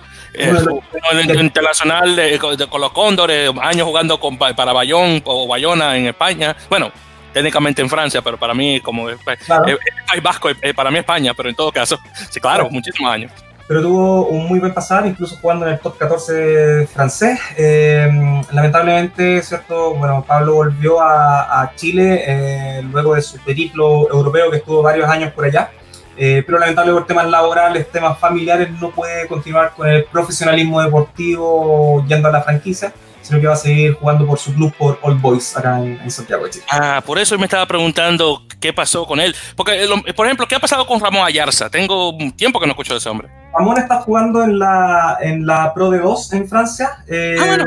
Uno internacional de, con los Cóndores, años jugando con, para Bayón o Bayona en España. Bueno, técnicamente en Francia, pero para mí como es, País Vasco, para mí España, pero en todo caso, sí, claro, muchísimos años. Pero tuvo un muy buen pasar, incluso jugando en el top 14 francés. Eh, lamentablemente, ¿cierto? Bueno, Pablo volvió a, Chile eh, luego de su periplo europeo que estuvo varios años por allá. Eh, pero lamentablemente por temas laborales, temas familiares, no puede continuar con el profesionalismo deportivo yendo a la franquicia sino que va a seguir jugando por su club, por All Boys, acá en, Santiago de Chile. Ah, por eso me estaba preguntando qué pasó con él. Porque, eh, por ejemplo, ¿qué ha pasado con Ramón Ayarza? Tengo tiempo que no escucho de ese hombre. Ramón está jugando en la, en la Pro de 2 en Francia. Eh, ah,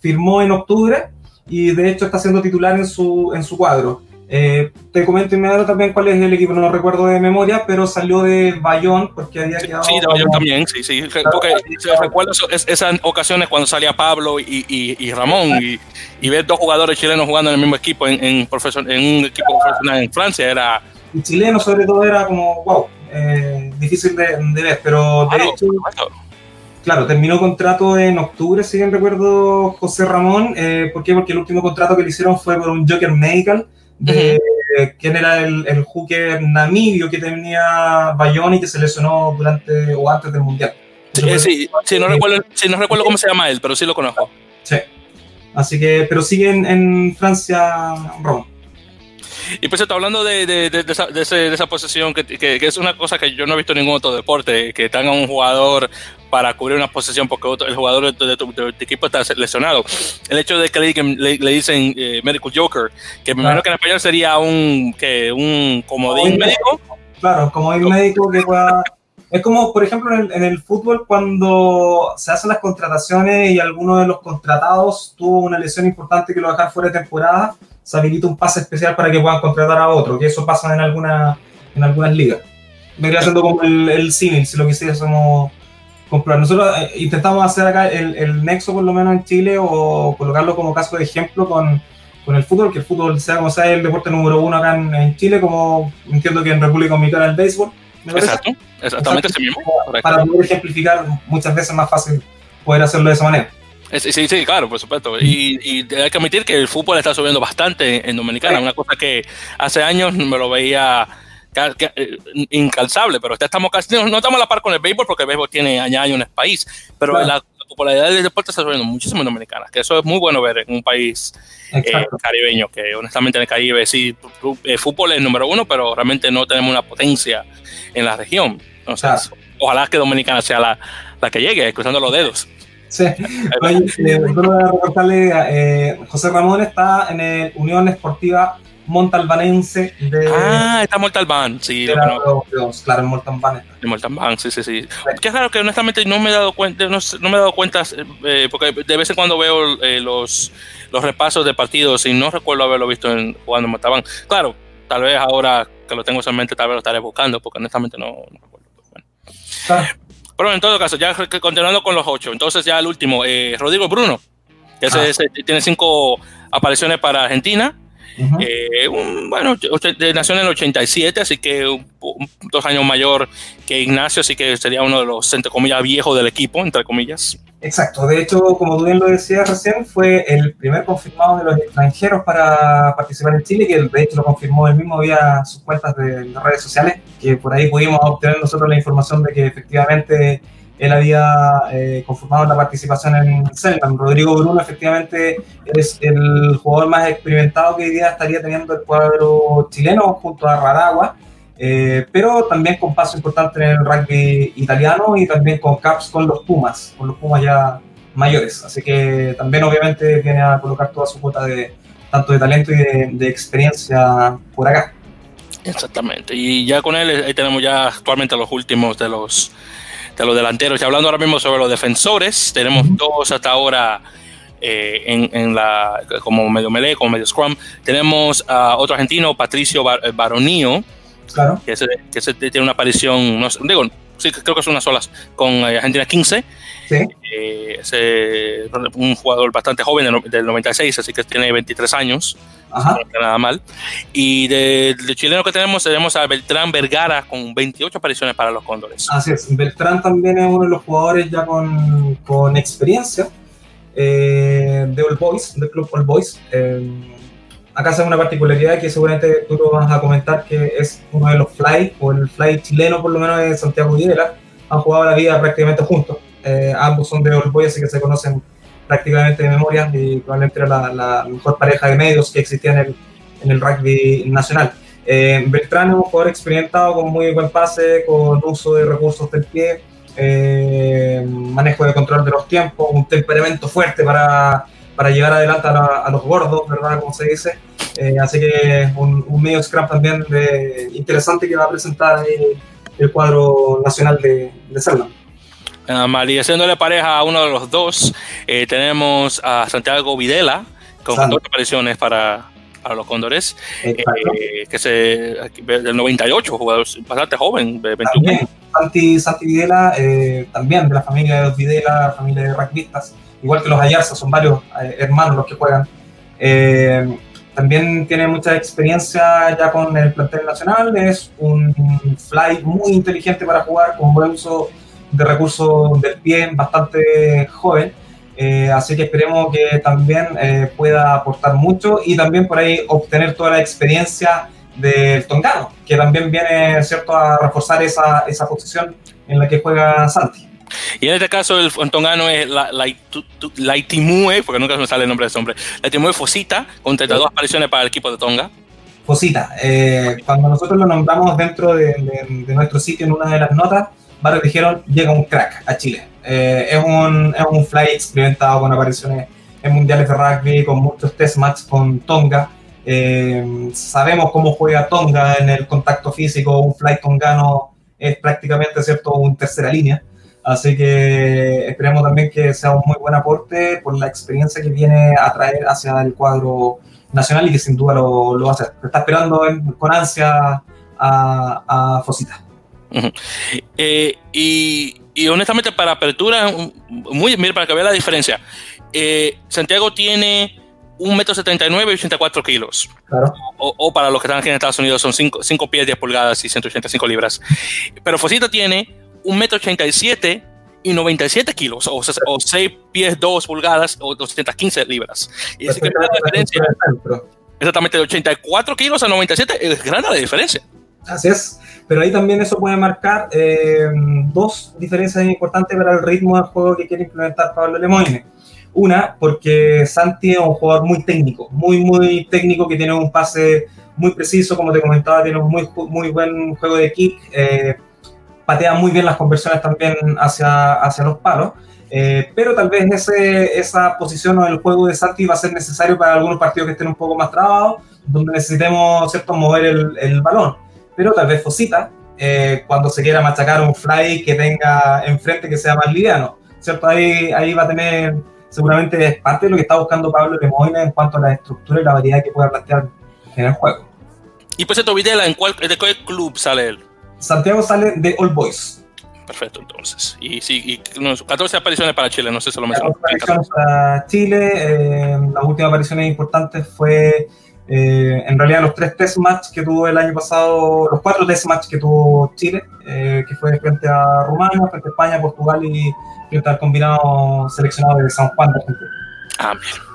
firmó en octubre y de hecho está siendo titular en su, en su cuadro. Eh, te comento inmediato también cuál es el equipo, no lo recuerdo de memoria, pero salió de Bayón porque había quedado. Sí, de Bayón también, sí, sí. Porque recuerdo esas ocasiones cuando salía Pablo y, y, Ramón y, y, ver dos jugadores chilenos jugando en el mismo equipo en, en, en un equipo profesional en Francia era. Y chileno, sobre todo, era como, wow, eh, difícil de, ver, pero de hecho. Claro, terminó contrato en octubre, si bien recuerdo, José Ramón. Eh, ¿Por qué? Porque el último contrato que le hicieron fue por un Joker Medical de quién era el, el hooker namibio que tenía Bayón y que se lesionó durante o antes del Mundial. Sí, sí, no, recuerdo, no recuerdo cómo se llama él, pero sí lo conozco. Sí. Así que, pero sigue en, Francia, Roma. Y pues está hablando de, de, de, esa, de, esa, posesión, que, que, es una cosa que yo no he visto en ningún otro deporte, que tenga un jugador para cubrir una posición porque el jugador de tu, equipo está lesionado. El hecho de que le, le, dicen eh, Medical Joker, que me imagino que en español sería un, que un comodín médico. Claro, comodín médico que pueda... Es como, por ejemplo, en el, en el, fútbol, cuando se hacen las contrataciones y alguno de los contratados tuvo una lesión importante que lo dejar fuera de temporada, se habilita un pase especial para que puedan contratar a otro, que eso pasa en, alguna, en algunas ligas. Vendría siendo como el, el símil, si lo quisiésemos comprar. Nosotros eh, intentamos hacer acá el, el, nexo, por lo menos en Chile, o colocarlo como caso de ejemplo con, con, el fútbol, que el fútbol sea como sea el deporte número uno acá en, Chile, como entiendo que en República Dominicana el béisbol. Exacto, exactamente ese mismo. Para poder ejemplificar, muchas veces más fácil poder hacerlo de esa manera. Sí, sí, claro, por supuesto. Y, y, hay que admitir que el fútbol está subiendo bastante en Dominicana, una cosa que hace años me lo veía eh, incalzable, pero estamos casi, no, estamos a la par con el béisbol porque el béisbol tiene años en el país, pero la, popularidad del deporte está subiendo muchísimo en Dominicana, que eso es muy bueno ver en un país eh, caribeño, que honestamente en el Caribe sí, el fútbol es número uno, pero realmente no tenemos una potencia en la región. Entonces, ojalá que Dominicana sea la, la que llegue, cruzando los dedos. Sí, Oye, eh, eh, José Ramón está en el Unión Esportiva montalbanense de... Ah, está Montalbán, sí. Claro, claro, en Montalbán. En Montalbán, sí, sí, sí. Que raro que honestamente no me he dado cuenta, no, me he dado cuenta, eh, porque de vez en cuando veo eh, los, los repasos de partidos y no recuerdo haberlo visto en, jugando en Montalbán. Claro, tal vez ahora que lo tengo en mente, tal vez lo estaré buscando, porque honestamente no, recuerdo. Bueno. Pero en todo caso, ya continuando con los ocho, entonces ya el último, eh, Rodrigo Bruno, que ah. tiene cinco apariciones para Argentina, eh, bueno, nació en el 87, así que dos años mayor que Ignacio, así que sería uno de los, entre comillas, viejos del equipo, entre comillas. Exacto, de hecho, como tú lo decías recién, fue el primer confirmado de los extranjeros para participar en Chile, que de hecho lo confirmó él mismo vía sus cuentas de, de redes sociales, que por ahí pudimos obtener nosotros la información de que efectivamente él había eh, conformado la participación en Selman. Rodrigo Bruno efectivamente es el jugador más experimentado que hoy día estaría teniendo el cuadro chileno junto a Radagua, eh, pero también con paso importante en el rugby italiano y también con caps con los Pumas, con los Pumas ya mayores. Así que también obviamente viene a colocar toda su cuota de tanto de talento y de, de experiencia por acá. Exactamente. Y ya con él ahí tenemos ya actualmente los últimos de los de los delanteros. Y hablando ahora mismo sobre los defensores, tenemos dos hasta ahora eh, en, en, la como medio melee, como medio scrum. Tenemos a otro argentino, Patricio Bar Baronio, claro. que, ese, que tiene una aparición, no digo, sí, creo que son unas solas, con eh, Argentina 15. Sí. Eh, es un jugador bastante joven del, del, 96, así que tiene 23 años. Ajá. No nada mal. Y de, de, chileno que tenemos, tenemos a Beltrán Vergara con 28 apariciones para los Cóndores. Así es. Beltrán también es uno de los jugadores ya con, con experiencia eh, de All Boys, del club All Boys. Eh, acá se una particularidad que seguramente tú lo vas a comentar, que es uno de los fly, o el fly chileno por lo menos de Santiago Videla, han jugado la vida prácticamente juntos. Eh, ambos son de Boys, así que se conocen prácticamente de memoria y probablemente era la, la mejor pareja de medios que existía en el, en el rugby nacional. Eh, Beltrán es un jugador experimentado con muy buen pase, con uso de recursos del pie, eh, manejo de control de los tiempos, un temperamento fuerte para, para llevar adelante a, la, a, los gordos, ¿verdad? Como se dice. Eh, así que un, un, medio scrum también de, interesante que va a presentar el, el cuadro nacional de, de Zelda. Uh, María, haciéndole pareja a uno de los dos, eh, tenemos a Santiago Videla con dos apariciones para, para los Cóndores, eh, que se del 98, jugador bastante joven, de 21 también, Santi, Santi Videla, eh, también de la familia de los Videla, familia de rugbyistas, igual que los Ayarza, son varios eh, hermanos los que juegan. Eh, también tiene mucha experiencia ya con el plantel nacional, es un fly muy inteligente para jugar, con buen uso de recursos del pie, bastante joven. Eh, así que esperemos que también eh, pueda aportar mucho y también por ahí obtener toda la experiencia del tongano, que también viene cierto a reforzar esa, esa posición en la que juega Santi. Y en este caso el tongano es la, la, la Itimue, porque nunca me sale el nombre de ese hombre, la Itimue Fosita, con 32 apariciones para el equipo de Tonga. Fosita, eh, cuando nosotros lo nombramos dentro de, de, de, nuestro sitio en una de las notas, varios dijeron, llega un crack a Chile. Eh, es, un, es un fly experimentado con apariciones en mundiales de rugby, con muchos test match con Tonga. Eh, sabemos cómo juega Tonga en el contacto físico, un fly tongano es prácticamente cierto un tercera línea. Así que esperemos también que sea un muy buen aporte por la experiencia que viene a traer hacia el cuadro nacional y que sin duda lo, lo va a hacer. Está esperando en, con ansia a, a Fosita. Uh -huh. eh, y, y, honestamente para apertura, muy, mira, para que vea la diferencia, eh, Santiago tiene un metro setenta y nueve y 84 kilos. Claro. O, o, para los que están aquí en Estados Unidos son 5 pies 10 pulgadas y 185 libras. Pero Fosita tiene un metro ochenta y siete y 97 kilos, o, o 6 pies 2 pulgadas o 215 libras. Y es que la diferencia. Exactamente, de 84 kilos a 97 es grande la diferencia. Así es, pero ahí también eso puede marcar eh, dos diferencias importantes para el ritmo del juego que quiere implementar Pablo Lemoyne. Una, porque Santi es un jugador muy técnico, muy, muy técnico, que tiene un pase muy preciso, como te comentaba, tiene un muy, muy buen juego de kick, eh, patea muy bien las conversiones también hacia, hacia los palos, eh, pero tal vez ese, esa posición o el juego de Santi va a ser necesario para algunos partidos que estén un poco más trabados, donde necesitemos ¿cierto? mover el, el balón pero tal vez Fosita, eh, cuando se quiera machacar un fly que tenga enfrente que sea más liviano, ¿cierto? Ahí, ahí va a tener, seguramente es parte de lo que está buscando Pablo Lemoyne en cuanto a la estructura y la variedad que pueda plantear en el juego. Y pues Videla, ¿en cuál, ¿de qué club sale él? Santiago sale de All Boys. Perfecto, entonces. Y sí, y, no, 14 apariciones para Chile, no sé si lo mencionó. 14 apariciones para Chile, eh, las últimas apariciones importantes fue eh, en realidad los tres test match que tuvo el año pasado, los cuatro test match que tuvo Chile, eh, que fue frente a Rumania, frente a España, Portugal y frente al combinado seleccionado de San Juan de Argentina. Ah, bien.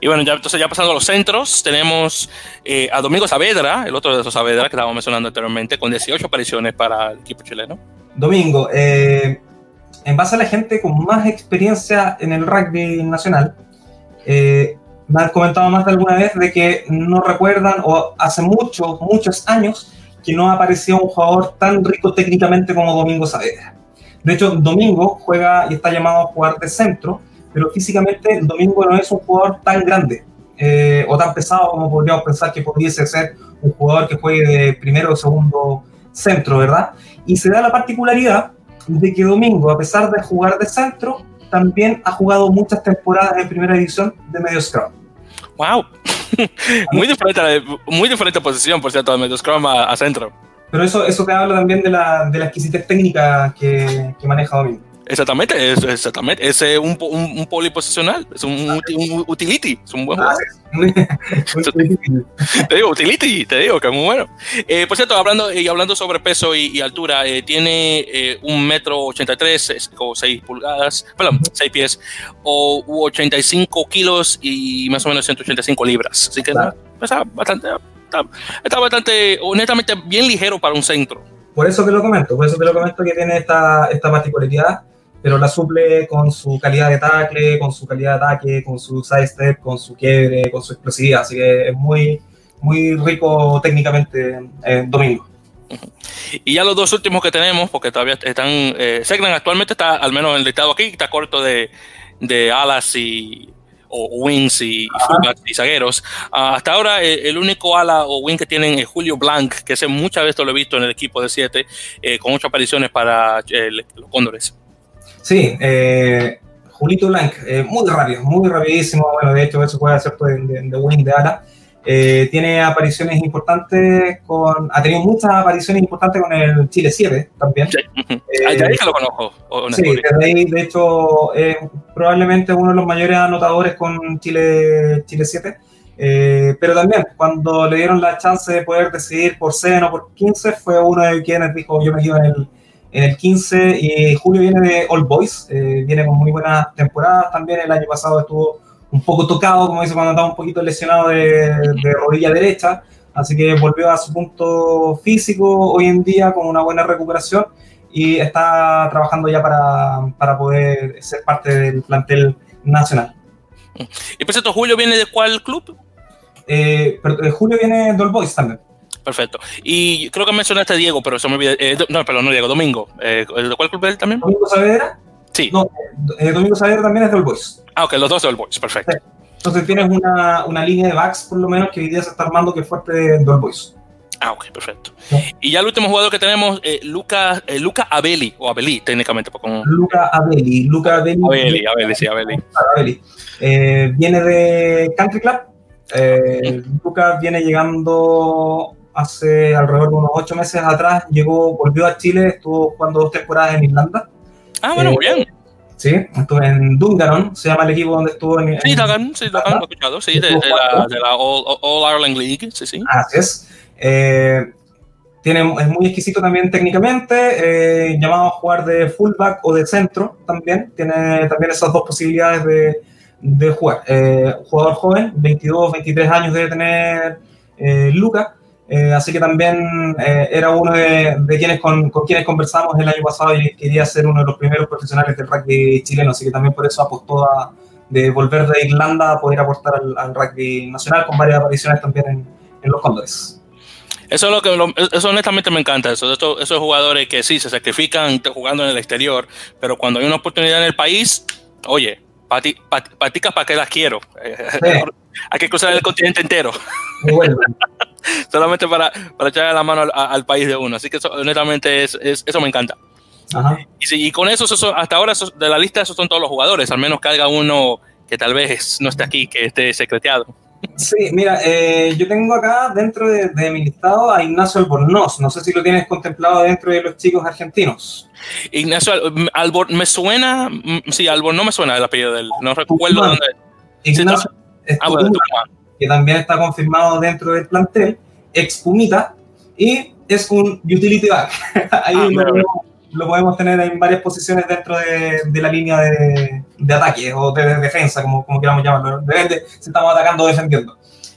Y bueno, ya, entonces ya pasando a los centros, tenemos eh, a Domingo Saavedra, el otro de esos Saavedra que estábamos mencionando anteriormente, con 18 apariciones para el equipo chileno. Domingo, eh, en base a la gente con más experiencia en el rugby nacional, eh, me han comentado más de alguna vez de que no recuerdan o hace muchos, muchos años que no aparecía un jugador tan rico técnicamente como Domingo Saavedra. De hecho, Domingo juega y está llamado a jugar de centro, pero físicamente Domingo no es un jugador tan grande. eh, o tan pesado como podríamos pensar que pudiese ser un jugador que juegue de primero o segundo centro, ¿verdad? Y se da la particularidad de que Domingo, a pesar de jugar de centro, también ha jugado muchas temporadas en primera división de medio scrum. ¡Wow! muy, diferente, muy diferente posición, por cierto, de medio scrum a, centro. Pero eso, eso te habla también de la, de la exquisitez técnica que, que maneja Domingo. Exactamente, es, exactamente. Es un, un, un poliposicional, es un, un, utility, es un buen ah, te digo, utility, te digo que es muy bueno. Eh, por cierto, hablando, y hablando sobre peso y, altura, eh, tiene eh, un metro 83 o 6 pulgadas, perdón, 6 pies, o 85 kilos y más o menos 185 libras. Así que está bastante, está, está bastante, honestamente, bien ligero para un centro. Por eso te lo comento, por eso te lo comento que tiene esta, esta particularidad pero la suple con su calidad de tackle, con su calidad de ataque, con su side step, con su quiebre, con su explosividad. Así que es muy, muy rico técnicamente eh, Domingo. Y ya los dos últimos que tenemos, porque todavía están, eh, Segnan actualmente está, al menos en el listado aquí, está corto de, de alas y o wings y, y zagueros. Ah, hasta ahora eh, el, único ala o wing que tienen es Julio Blanc, que ese muchas veces lo he visto en el equipo de 7, eh, con ocho apariciones para los Cóndores. Sí, eh, Julito Blanc, eh, muy rápido, muy rapidísimo. Bueno, de hecho, eso puede hacer de, de, wing de ala. Eh, tiene apariciones importantes con. Ha tenido muchas apariciones importantes con el Chile 7 también. Sí. Eh, ahí que lo conozco. Sí, ahí, de hecho, es probablemente uno de los mayores anotadores con Chile, Chile 7. Eh, pero también, cuando le dieron la chance de poder decidir por 100 o por 15, fue uno de quienes dijo: Yo me quedo en el en el 15 y Julio viene de All Boys, eh, viene con muy buenas temporadas también. El año pasado estuvo un poco tocado, como dice, cuando estaba un poquito lesionado de, rodilla derecha. Así que volvió a su punto físico hoy en día con una buena recuperación y está trabajando ya para, para poder ser parte del plantel nacional. ¿Y por cierto, Julio viene de cuál club? Eh, eh, Julio viene de All Boys también. Perfecto. Y creo que mencionaste a Diego, pero eso me olvidé. Eh, no, perdón, no Diego, Domingo. Eh, ¿De cuál club es él también? Domingo Saavedra. Sí. No, eh, Domingo Saavedra también es del Boys. Ah, ok, los dos del Boys, perfecto. Entonces tienes una, una, línea de backs, por lo menos, que hoy día se está armando que es fuerte del Boys. Ah, ok, perfecto. Y ya el último jugador que tenemos, eh, Luca, eh, Luca Abeli, o Abeli técnicamente. Con... Luca Abeli, Luca Abeli. Abeli, Abeli, sí, Abeli. Abeli. Eh, viene de Country Club. Luca viene llegando hace alrededor de unos ocho meses atrás, llegó, volvió a Chile, estuvo jugando dos temporadas en Irlanda. Ah, bueno, muy bien. Sí, estuve en Dungaron, se llama el equipo donde estuvo en. Sí, Dungaron, sí, Dungaron, lo he escuchado, sí, de, la, de la All, Ireland League, sí, sí. Así es. Eh, tiene, es muy exquisito también técnicamente, eh, llamado a jugar de fullback o de centro también, tiene también esas dos posibilidades de, de jugar. Eh, jugador joven, 22, 23 años debe tener eh, Luca, eh, así que también eh, era uno de, quienes con, quienes conversamos el año pasado y quería ser uno de los primeros profesionales del rugby chileno, así que también por eso apostó a de volver de Irlanda a poder aportar al, rugby nacional con varias apariciones también en, los Cóndores. Eso es lo que eso honestamente me encanta, eso, esos jugadores que sí se sacrifican jugando en el exterior, pero cuando hay una oportunidad en el país, oye, paticas para que las quiero. hay que cruzar el continente entero. Bueno. solamente para, para echarle la mano al, país de uno. Así que eso, honestamente es, eso me encanta. Y, y, con eso, hasta ahora de la lista esos son todos los jugadores, al menos haya uno que tal vez no esté aquí, que esté secreteado. Sí, mira, eh, yo tengo acá dentro de, mi listado a Ignacio Albornoz. No sé si lo tienes contemplado dentro de los chicos argentinos. Ignacio Albor, me suena, sí, Albornoz me suena el apellido de él. No recuerdo dónde. Ignacio, ah, que también está confirmado dentro del plantel, ex Pumita, y es un utility back. Ahí ah, lo, podemos tener en varias posiciones dentro de, de la línea de, de, ataque o de, defensa, como, como queramos llamarlo. Depende si estamos atacando o defendiendo.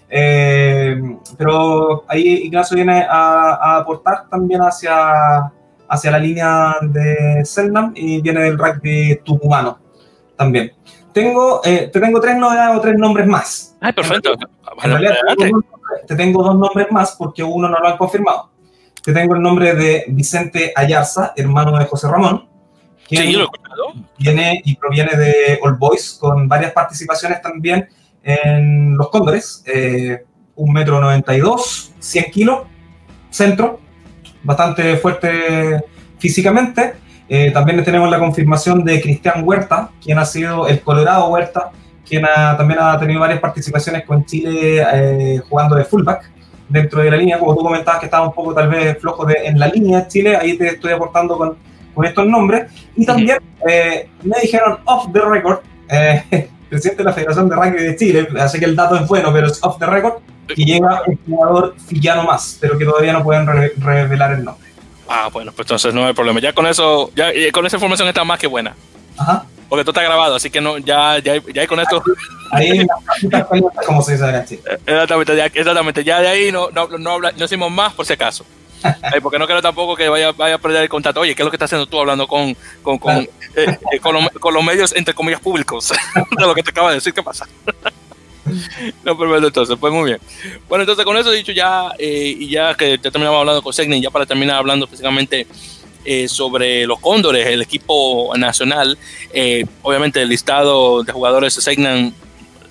Eh, pero ahí Ignacio viene a, a, aportar también hacia, hacia la línea de Selnam y viene del rugby tucumano también. Tengo, eh, te tengo tres novedades o tres nombres más. Ay, perfecto. te tengo dos nombres más porque uno no lo han confirmado. Te tengo el nombre de Vicente Ayarza, hermano de José Ramón. Quien sí, lo Viene y proviene de All Boys, con varias participaciones también en los Cóndores, eh, un metro 92, 100 kilos, centro, bastante fuerte físicamente. Eh, también tenemos la confirmación de Cristian Huerta, quien ha sido el Colorado Huerta, quien también ha tenido varias participaciones con Chile eh, jugando de fullback dentro de la línea, como tú comentabas que estaba un poco tal vez flojo de, en la línea Chile, ahí te estoy aportando con, con estos nombres. Y también eh, me dijeron off the record, eh, presidente de la Federación de Rugby de Chile, así que el dato es bueno, pero es off the record, que llega un jugador fillano más, pero que todavía no pueden revelar el nombre. Ah, bueno, pues entonces no hay problema. Ya con eso, ya con esa información está más que buena. Ajá. Porque tú estás grabado, así que no, ya, ya, ya con esto. Ahí como se dice en Exactamente, ya, exactamente. Ya de ahí no, no, no, no hicimos más por si acaso. porque no quiero tampoco que vaya, vaya a perder el contacto. Oye, ¿qué es lo que estás haciendo tú hablando con, con, con, eh, eh, con, con, los medios, entre comillas, públicos? de lo que te acaba de decir, ¿qué pasa? no, perfecto, entonces, pues muy bien. Bueno, entonces con eso dicho ya, eh, y ya que ya terminamos hablando con Segnin, ya para terminar hablando específicamente eh, sobre los Cóndores, el equipo nacional, eh, obviamente el listado de jugadores de Segnan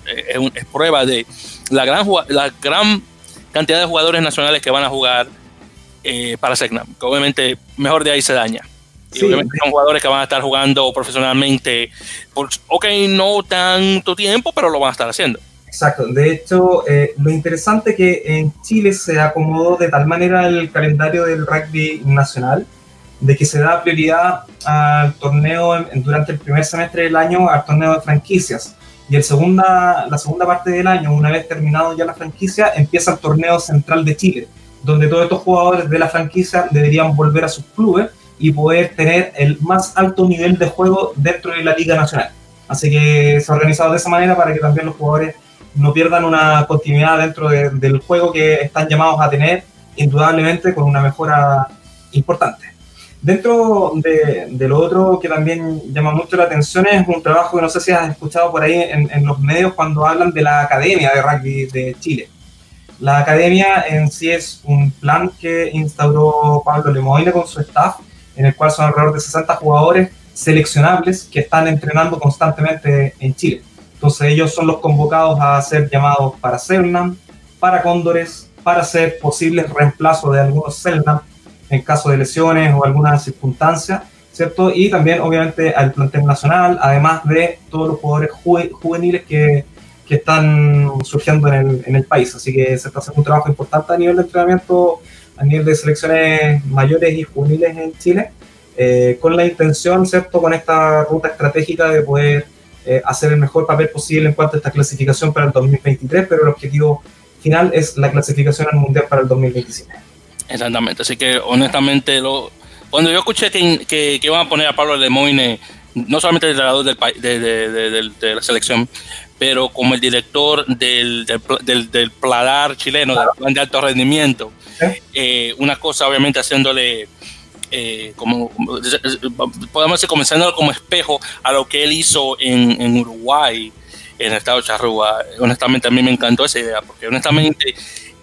es, es, prueba de la gran, la gran cantidad de jugadores nacionales que van a jugar para Segnan, que obviamente mejor de ahí se daña. Y obviamente son jugadores que van a estar jugando profesionalmente por, ok, no tanto tiempo, pero lo van a estar haciendo. Exacto. De hecho, eh, lo interesante que en Chile se acomodó de tal manera el calendario del rugby nacional, de que se da prioridad al torneo durante el primer semestre del año, al torneo de franquicias. Y el segunda, la segunda parte del año, una vez terminado ya la franquicia, empieza el torneo central de Chile, donde todos estos jugadores de la franquicia deberían volver a sus clubes y poder tener el más alto nivel de juego dentro de la Liga Nacional. Así que se ha organizado de esa manera para que también los jugadores no pierdan una continuidad dentro del juego que están llamados a tener, indudablemente con una mejora importante. Dentro de, lo otro que también llama mucho la atención es un trabajo que no sé si has escuchado por ahí en, los medios cuando hablan de la Academia de Rugby de Chile. La Academia en sí es un plan que instauró Pablo Lemoyne con su staff, en el cual son alrededor de 60 jugadores seleccionables que están entrenando constantemente en Chile. Entonces ellos son los convocados a ser llamados para CELNAM, para Cóndores, para hacer posibles reemplazos de algunos CELNAM en caso de lesiones o alguna circunstancia, ¿cierto? Y también obviamente al plantel nacional, además de todos los jugadores juveniles que, que están surgiendo en el, en el, país. Así que se está haciendo un trabajo importante a nivel de entrenamiento, a nivel de selecciones mayores y juveniles en Chile, eh, con la intención, ¿cierto? Con esta ruta estratégica de poder eh, hacer el mejor papel posible en cuanto a esta clasificación para el 2023, pero el objetivo final es la clasificación al Mundial para el 2027. Exactamente, así que honestamente, lo, cuando yo escuché que, que, iban a poner a Pablo Lemoyne, no solamente el entrenador del, de, de, de, la selección, pero como el director del, del, del, Pladar chileno, del plan de alto rendimiento, eh, una cosa obviamente haciéndole eh, como, podemos decir, comenzando como espejo a lo que él hizo en, Uruguay, en el estado de Charrúa. Honestamente, a mí me encantó esa idea, porque honestamente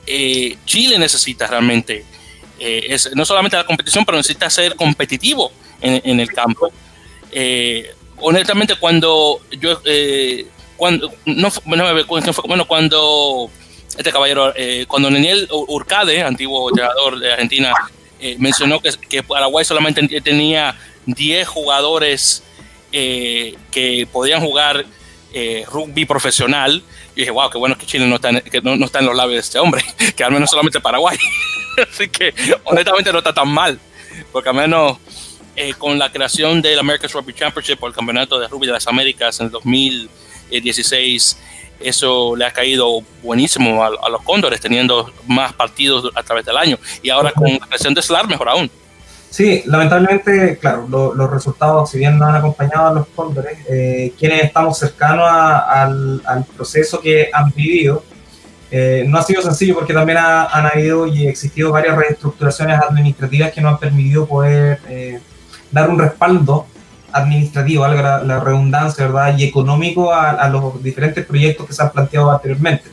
eh, Chile necesita realmente, eh, no solamente la competición, pero necesita ser competitivo en, el campo. honestamente, cuando yo, cuando, no, bueno, cuando este caballero, cuando Daniel Urcade, antiguo jugador de Argentina, eh, mencionó que, Paraguay solamente tenía 10 jugadores eh, que podían jugar eh, rugby profesional. Y dije, wow, qué bueno que Chile no está, en, que no, está en los labios de este hombre, que al menos solamente Paraguay. Así que honestamente no está tan mal, porque al menos con la creación del America's Rugby Championship o el Campeonato de Rugby de las Américas en el 2016, eso le ha caído buenísimo a, los Cóndores, teniendo más partidos a través del año. Y ahora con la creación de SLAR, mejor aún. Sí, lamentablemente, claro, los resultados, si bien no han acompañado a los Cóndores, eh, quienes estamos cercanos al, proceso que han vivido, eh, no ha sido sencillo porque también han habido y existido varias reestructuraciones administrativas que no han permitido poder eh, dar un respaldo administrativo, la, la redundancia, ¿verdad? Y económico a, los diferentes proyectos que se han planteado anteriormente.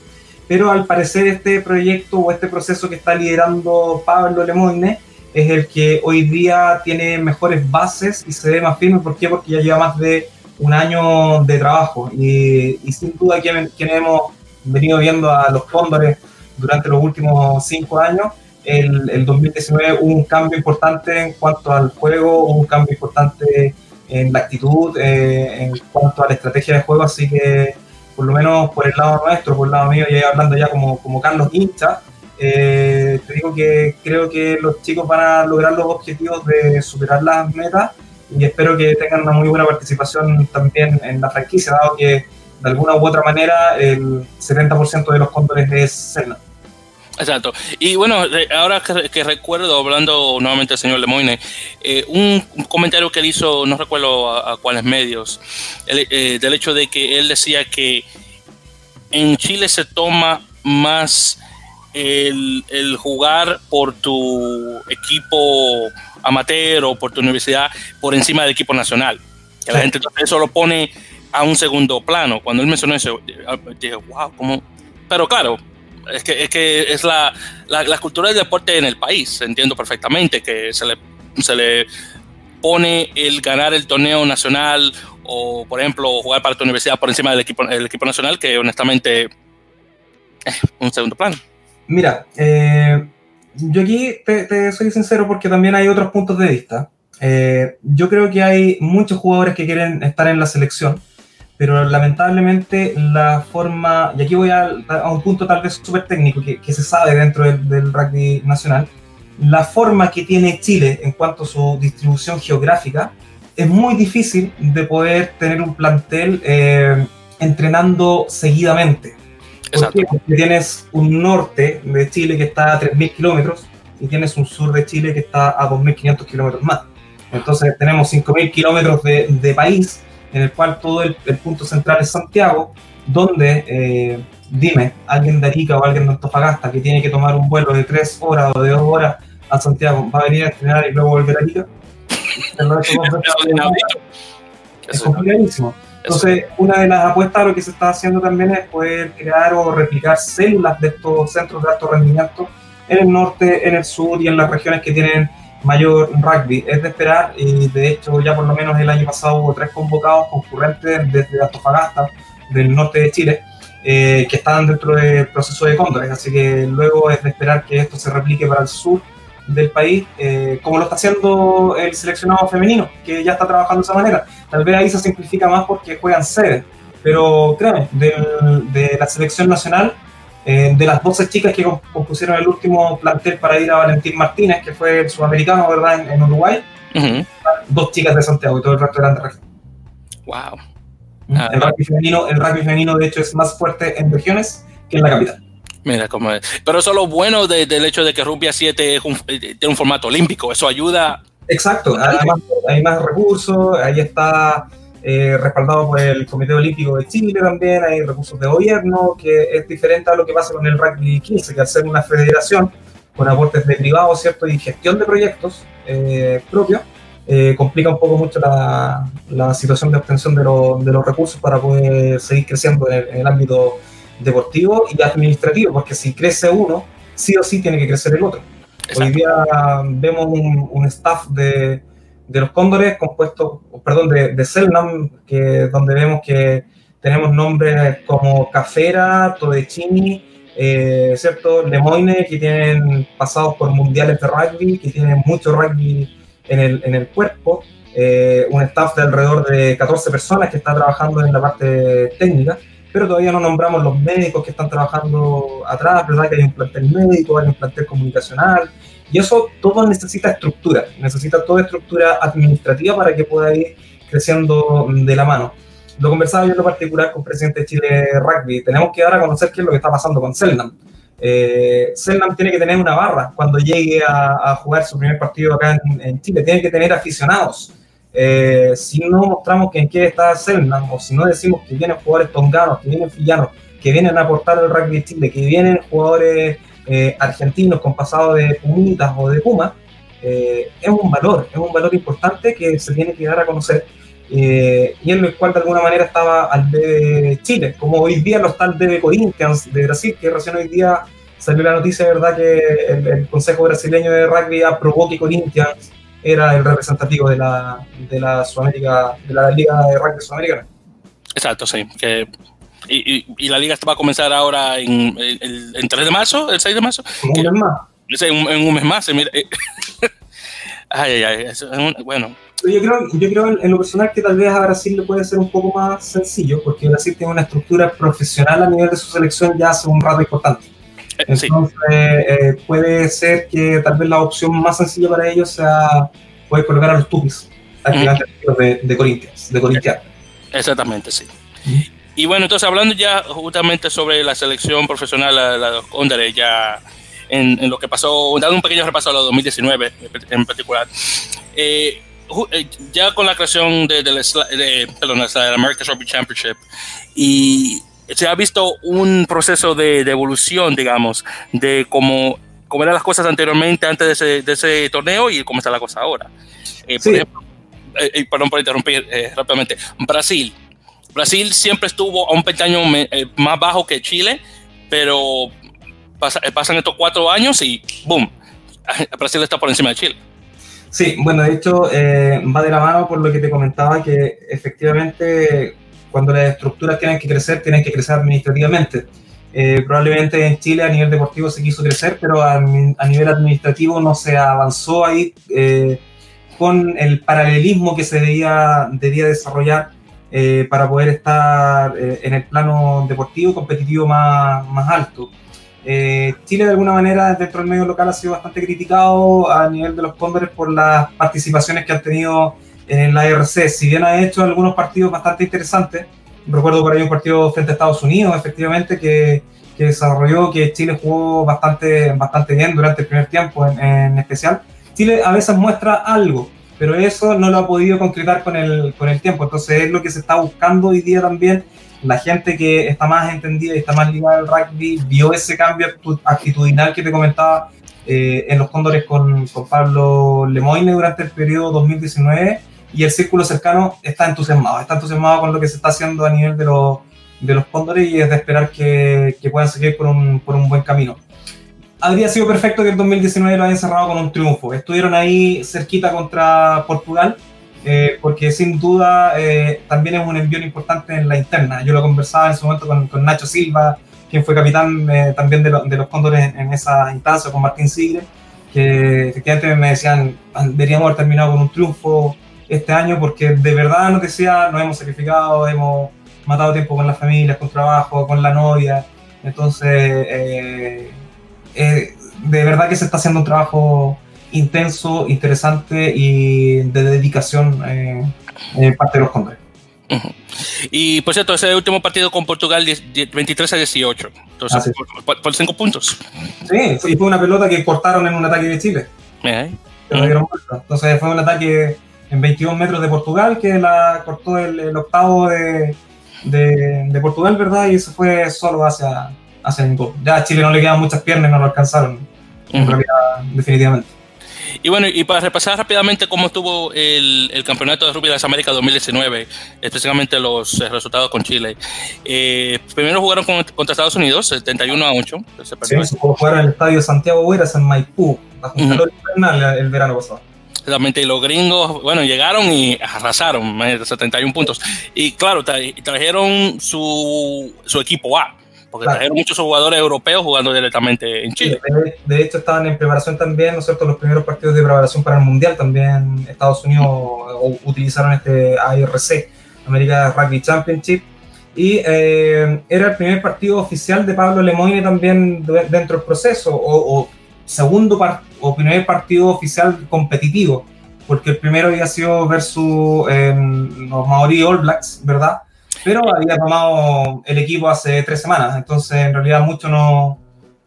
Pero al parecer este proyecto o este proceso que está liderando Pablo Lemoyne es el que hoy día tiene mejores bases y se ve más firme. ¿Por qué? Porque ya lleva más de un año de trabajo y, sin duda quienes, hemos venido viendo a los cóndores durante los últimos cinco años, el, el, 2019 hubo un cambio importante en cuanto al juego, un cambio importante en la actitud, eh, en cuanto a la estrategia de juego, así que por lo menos por el lado nuestro, por el lado mío, y hablando ya como, como Carlos hincha, eh, te digo que creo que los chicos van a lograr los objetivos de superar las metas y espero que tengan una muy buena participación también en la franquicia, dado que de alguna u otra manera el 70% de los cóndores es Zelda. Exacto. Y bueno, ahora que, recuerdo, hablando nuevamente el señor Lemoyne, eh, un, comentario que él hizo, no recuerdo a, cuáles medios, eh, del hecho de que él decía que en Chile se toma más el, jugar por tu equipo amateur o por tu universidad por encima del equipo nacional. Que la gente eso lo pone a un segundo plano. Cuando él mencionó eso, dije, wow, ¿cómo? Pero claro, es que es, que es la, la, cultura del deporte en el país. Entiendo perfectamente que se le, se le pone el ganar el torneo nacional o, por ejemplo, jugar para tu universidad por encima del equipo, el equipo nacional, que honestamente es un segundo plano. Mira, eh, yo aquí te, soy sincero porque también hay otros puntos de vista. Eh, yo creo que hay muchos jugadores que quieren estar en la selección, pero lamentablemente la forma, y aquí voy a, un punto tal vez súper técnico que, se sabe dentro del, rugby nacional, la forma que tiene Chile en cuanto a su distribución geográfica, es muy difícil de poder tener un plantel eh, entrenando seguidamente. Porque tienes un norte de Chile que está a 3.000 kilómetros y tienes un sur de Chile que está a 2.500 kilómetros más. Entonces tenemos 5.000 kilómetros de, de, país en el cual todo el, punto central es Santiago, donde, eh, dime, alguien de Arica o alguien de Antofagasta que tiene que tomar un vuelo de 3 horas o de 2 horas a Santiago, va a venir a entrenar y luego volver a Arica. es complicadísimo. Entonces, una de las apuestas a lo que se está haciendo también es poder crear o replicar células de estos centros de alto rendimiento en el norte, en el sur y en las regiones que tienen mayor rugby. Es de esperar, y de hecho ya por lo menos el año pasado hubo tres convocados concurrentes desde Antofagasta, del norte de Chile, eh, que estaban dentro del proceso de cóndores, así que luego es de esperar que esto se replique para el sur del país, eh, como lo está haciendo el seleccionado femenino, que ya está trabajando de esa manera. Tal vez ahí se simplifica más porque juegan sede, pero créeme, de la selección nacional, eh, de las 12 chicas que compusieron el último plantel para ir a Valentín Martínez, que fue el sudamericano, ¿verdad?, en, Uruguay, dos chicas de Santiago y todo el resto eran de región. Wow. el, rugby femenino, el rugby femenino, de hecho, es más fuerte en regiones que en la capital. Mira cómo es. Pero eso es lo bueno del hecho de que Rugby 7 es un, eh, tiene un formato olímpico. Eso ayuda. Exacto. Además, hay más recursos. Ahí está eh, respaldado por el Comité Olímpico de Chile también. Hay recursos de gobierno, que es diferente a lo que pasa con el Rugby 15, que al ser una federación con aportes de privados, ¿cierto? Y gestión de proyectos eh, propios, complica un poco mucho la, la situación de obtención de, de, los recursos para poder seguir creciendo en el, en el ámbito deportivo y administrativo, porque si crece uno, sí o sí tiene que crecer el otro. Hoy día vemos un, staff de, de, los cóndores compuesto, perdón, de, de Selnam, que, donde vemos que tenemos nombres como Cafera, Todechini, eh, ¿cierto? Lemoine, que tienen pasados por mundiales de rugby, que tienen mucho rugby en el, en el cuerpo. Eh, un staff de alrededor de 14 personas que está trabajando en la parte técnica pero todavía no nombramos los médicos que están trabajando atrás, ¿verdad? Que hay un plantel médico, hay un plantel comunicacional, y eso todo necesita estructura, necesita toda estructura administrativa para que pueda ir creciendo de la mano. Lo conversaba yo en lo particular con el presidente de Chile Rugby, tenemos que dar a conocer qué es lo que está pasando con Selnam. Eh, Selnam tiene que tener una barra cuando llegue a, jugar su primer partido acá en, Chile, tiene que tener aficionados eh, si no mostramos que en qué está Selman, o si no decimos que vienen jugadores tonganos, que vienen fillanos, que vienen a aportar el rugby Chile, que vienen jugadores eh, argentinos con pasado de Pumitas o de Puma, eh, es un valor, es un valor importante que se tiene que dar a conocer y en el cual de alguna manera estaba al de Chile, como hoy día lo está el de Corinthians de Brasil, que recién hoy día salió la noticia, ¿verdad?, que el, el Consejo Brasileño de Rugby aprobó que Corinthians era el representativo de la, de la Sudamérica, de la Liga de Rugby Sudamericana. Exacto, sí. Que, y, y, la liga va a comenzar ahora en, el, 3 de marzo, el 6 de marzo. Un mes más. En, en, un mes más. Mira, eh. ay, ay, ay. bueno, yo creo, yo creo en lo personal que tal vez a Brasil le puede ser un poco más sencillo, porque Brasil tiene una estructura profesional a nivel de su selección ya hace un rato importante. Eh, Entonces, eh, puede ser que tal vez la opción más sencilla para ellos sea poder colocar a los tupis, de, de Corinthians, de Corinthians. Exactamente, sí. Y bueno, entonces hablando ya justamente sobre la selección profesional, la, la de ya en, en, lo que pasó, dando un pequeño repaso a lo 2019 en particular. Eh, eh, ya con la creación de, de, de, perdón, la American Rugby Championship y se ha visto un proceso de, evolución, digamos, de cómo, cómo, eran las cosas anteriormente, antes de ese, de ese torneo y cómo está la cosa ahora. Eh, por ejemplo, eh, perdón por interrumpir rápidamente, Brasil. Brasil siempre estuvo a un peldaño más bajo que Chile, pero pasan estos cuatro años y ¡boom! Brasil está por encima de Chile. Sí, bueno, de hecho eh, va de la mano por lo que te comentaba, que efectivamente cuando las estructuras tienen que crecer, tienen que crecer administrativamente. Eh, probablemente en Chile a nivel deportivo se quiso crecer, pero a, nivel administrativo no se avanzó ahí eh, con el paralelismo que se debía, debía desarrollar para poder estar en el plano deportivo competitivo más, más alto. Eh, Chile de alguna manera dentro del medio local ha sido bastante criticado a nivel de los Cóndores por las participaciones que han tenido en la IRC. Si bien ha hecho algunos partidos bastante interesantes, recuerdo por ahí un partido frente a Estados Unidos, efectivamente, que, que desarrolló, que Chile jugó bastante, bastante bien durante el primer tiempo en, en, especial. Chile a veces muestra algo, pero eso no lo ha podido concretar con el, con el tiempo. Entonces es lo que se está buscando hoy día también la gente que está más entendida y está más ligada al rugby vio ese cambio actitudinal que te comentaba eh, en los Cóndores con, con, Pablo Lemoyne durante el periodo 2019 y el círculo cercano está entusiasmado, está entusiasmado con lo que se está haciendo a nivel de los, de los Cóndores y es de esperar que, que puedan seguir por un, por un buen camino. Habría sido perfecto que el 2019 lo hayan cerrado con un triunfo. Estuvieron ahí cerquita contra Portugal, eh, porque sin duda eh, también es un envío importante en la interna. Yo lo conversaba en su momento con, Nacho Silva, quien fue capitán eh, también de, de, los Cóndores en, esa instancia, con Martín Sigre, que efectivamente me decían, deberíamos haber terminado con un triunfo este año, porque de verdad nos decía, nos hemos sacrificado, hemos matado tiempo con las familias, con trabajo, con la novia. Entonces, de verdad que se está haciendo un trabajo intenso, interesante y de dedicación eh, en parte de los Condores. Y por cierto, ese último partido con Portugal, 23 a 18, entonces ah, por, 5 puntos. Sí, y fue una pelota que cortaron en un ataque de Chile. Entonces fue un ataque en 21 metros de Portugal que la cortó el, octavo de, de, Portugal, ¿verdad? Y se fue solo hacia, hacia gol. Ya a Chile no le quedan muchas piernas y no lo alcanzaron, en realidad, definitivamente. Y bueno, y para repasar rápidamente cómo estuvo el, el Campeonato de Rugby de las Américas 2019, específicamente los eh, resultados con Chile. Eh, primero jugaron contra Estados Unidos, 71 a 8. Se sí, jugaron en el estadio Santiago Hueras en Maipú, bajo un calor infernal el verano pasado. Exactamente, y los gringos, bueno, llegaron y arrasaron, 71 puntos. Y claro, trajeron su, su equipo A porque trajeron muchos jugadores europeos jugando directamente en Chile. De, hecho, estaban en preparación también, ¿no es cierto?, los primeros partidos de preparación para el Mundial también Estados Unidos utilizaron este ARC, America Rugby Championship, y eh, era el primer partido oficial de Pablo Lemoyne también dentro del proceso, o, segundo o primer partido oficial competitivo, porque el primero había sido versus eh, los Maori All Blacks, ¿verdad? Pero había tomado el equipo hace tres semanas, entonces en realidad mucho no,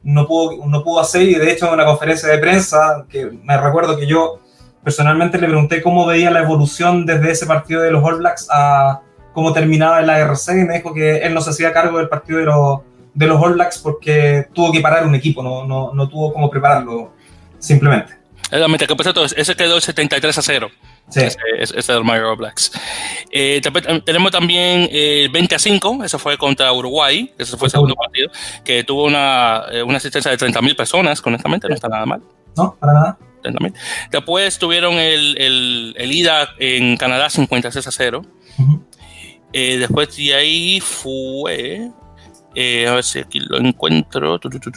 no, pudo, no pudo hacer y de hecho en una conferencia de prensa, que me recuerdo que yo personalmente le pregunté cómo veía la evolución desde ese partido de los All Blacks a cómo terminaba el ARC y me dijo que él no se hacía cargo del partido de los, de los All Blacks porque tuvo que parar un equipo, no, no, no tuvo cómo prepararlo simplemente. Exactamente, que ese quedó 73 a 0. Sí. Ese, es el Mario Blacks. Eh, tenemos también el 20 a 5, eso fue contra Uruguay, ese fue el segundo partido, que tuvo una, eh, una asistencia de 30.000 personas, honestamente, no está nada mal. No, para nada. Después tuvieron el, el, el, ida en Canadá 56 a 0. eh, después de ahí fue. Eh, a ver si aquí lo encuentro. Tu, tu, tu,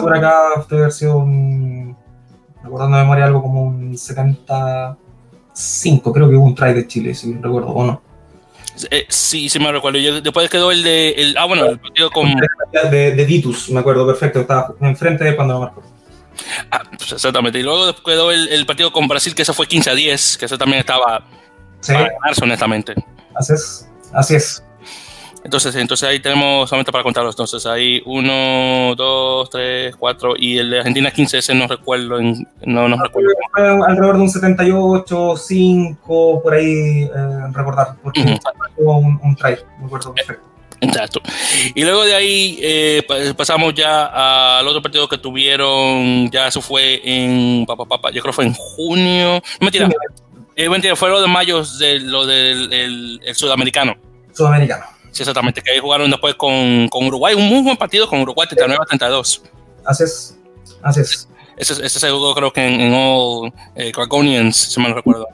Por acá debe haber sido un. Recordando de memoria algo como un 75. Creo que hubo un try de Chile, si recuerdo, o no. Eh, sí, sí me recuerdo. Después quedó el de. El, ah, bueno, el partido con. De, de Ditus, me acuerdo perfecto. Estaba enfrente de cuando lo marcó. Ah, pues exactamente. Y luego quedó el, el, partido con Brasil, que eso fue 15 a 10, que eso también estaba sí. para ganarse, honestamente. Así es. Así es. Entonces, entonces ahí tenemos solamente para contarlos. Entonces ahí 1, 2, 3, 4 y el de Argentina 15, ese no recuerdo. No, no recuerdo. Alrededor de un 78, 5, por ahí eh, recordar, porque uh -huh. hubo un, un try, me acuerdo perfecto. Exacto. Y luego de ahí eh, pasamos ya al otro partido que tuvieron, ya eso fue en, papá, papá, yo creo que fue en junio. Mentira, eh, mentira fue lo de mayo, de, lo del el, el sudamericano. Sudamericano. Sí, exactamente, que ahí jugaron después con, con Uruguay, un muy buen partido con Uruguay, 39 a 32. Así es, así es. Ese, ese se jugó creo que en, en All eh, Dragonians, si me lo recuerdo.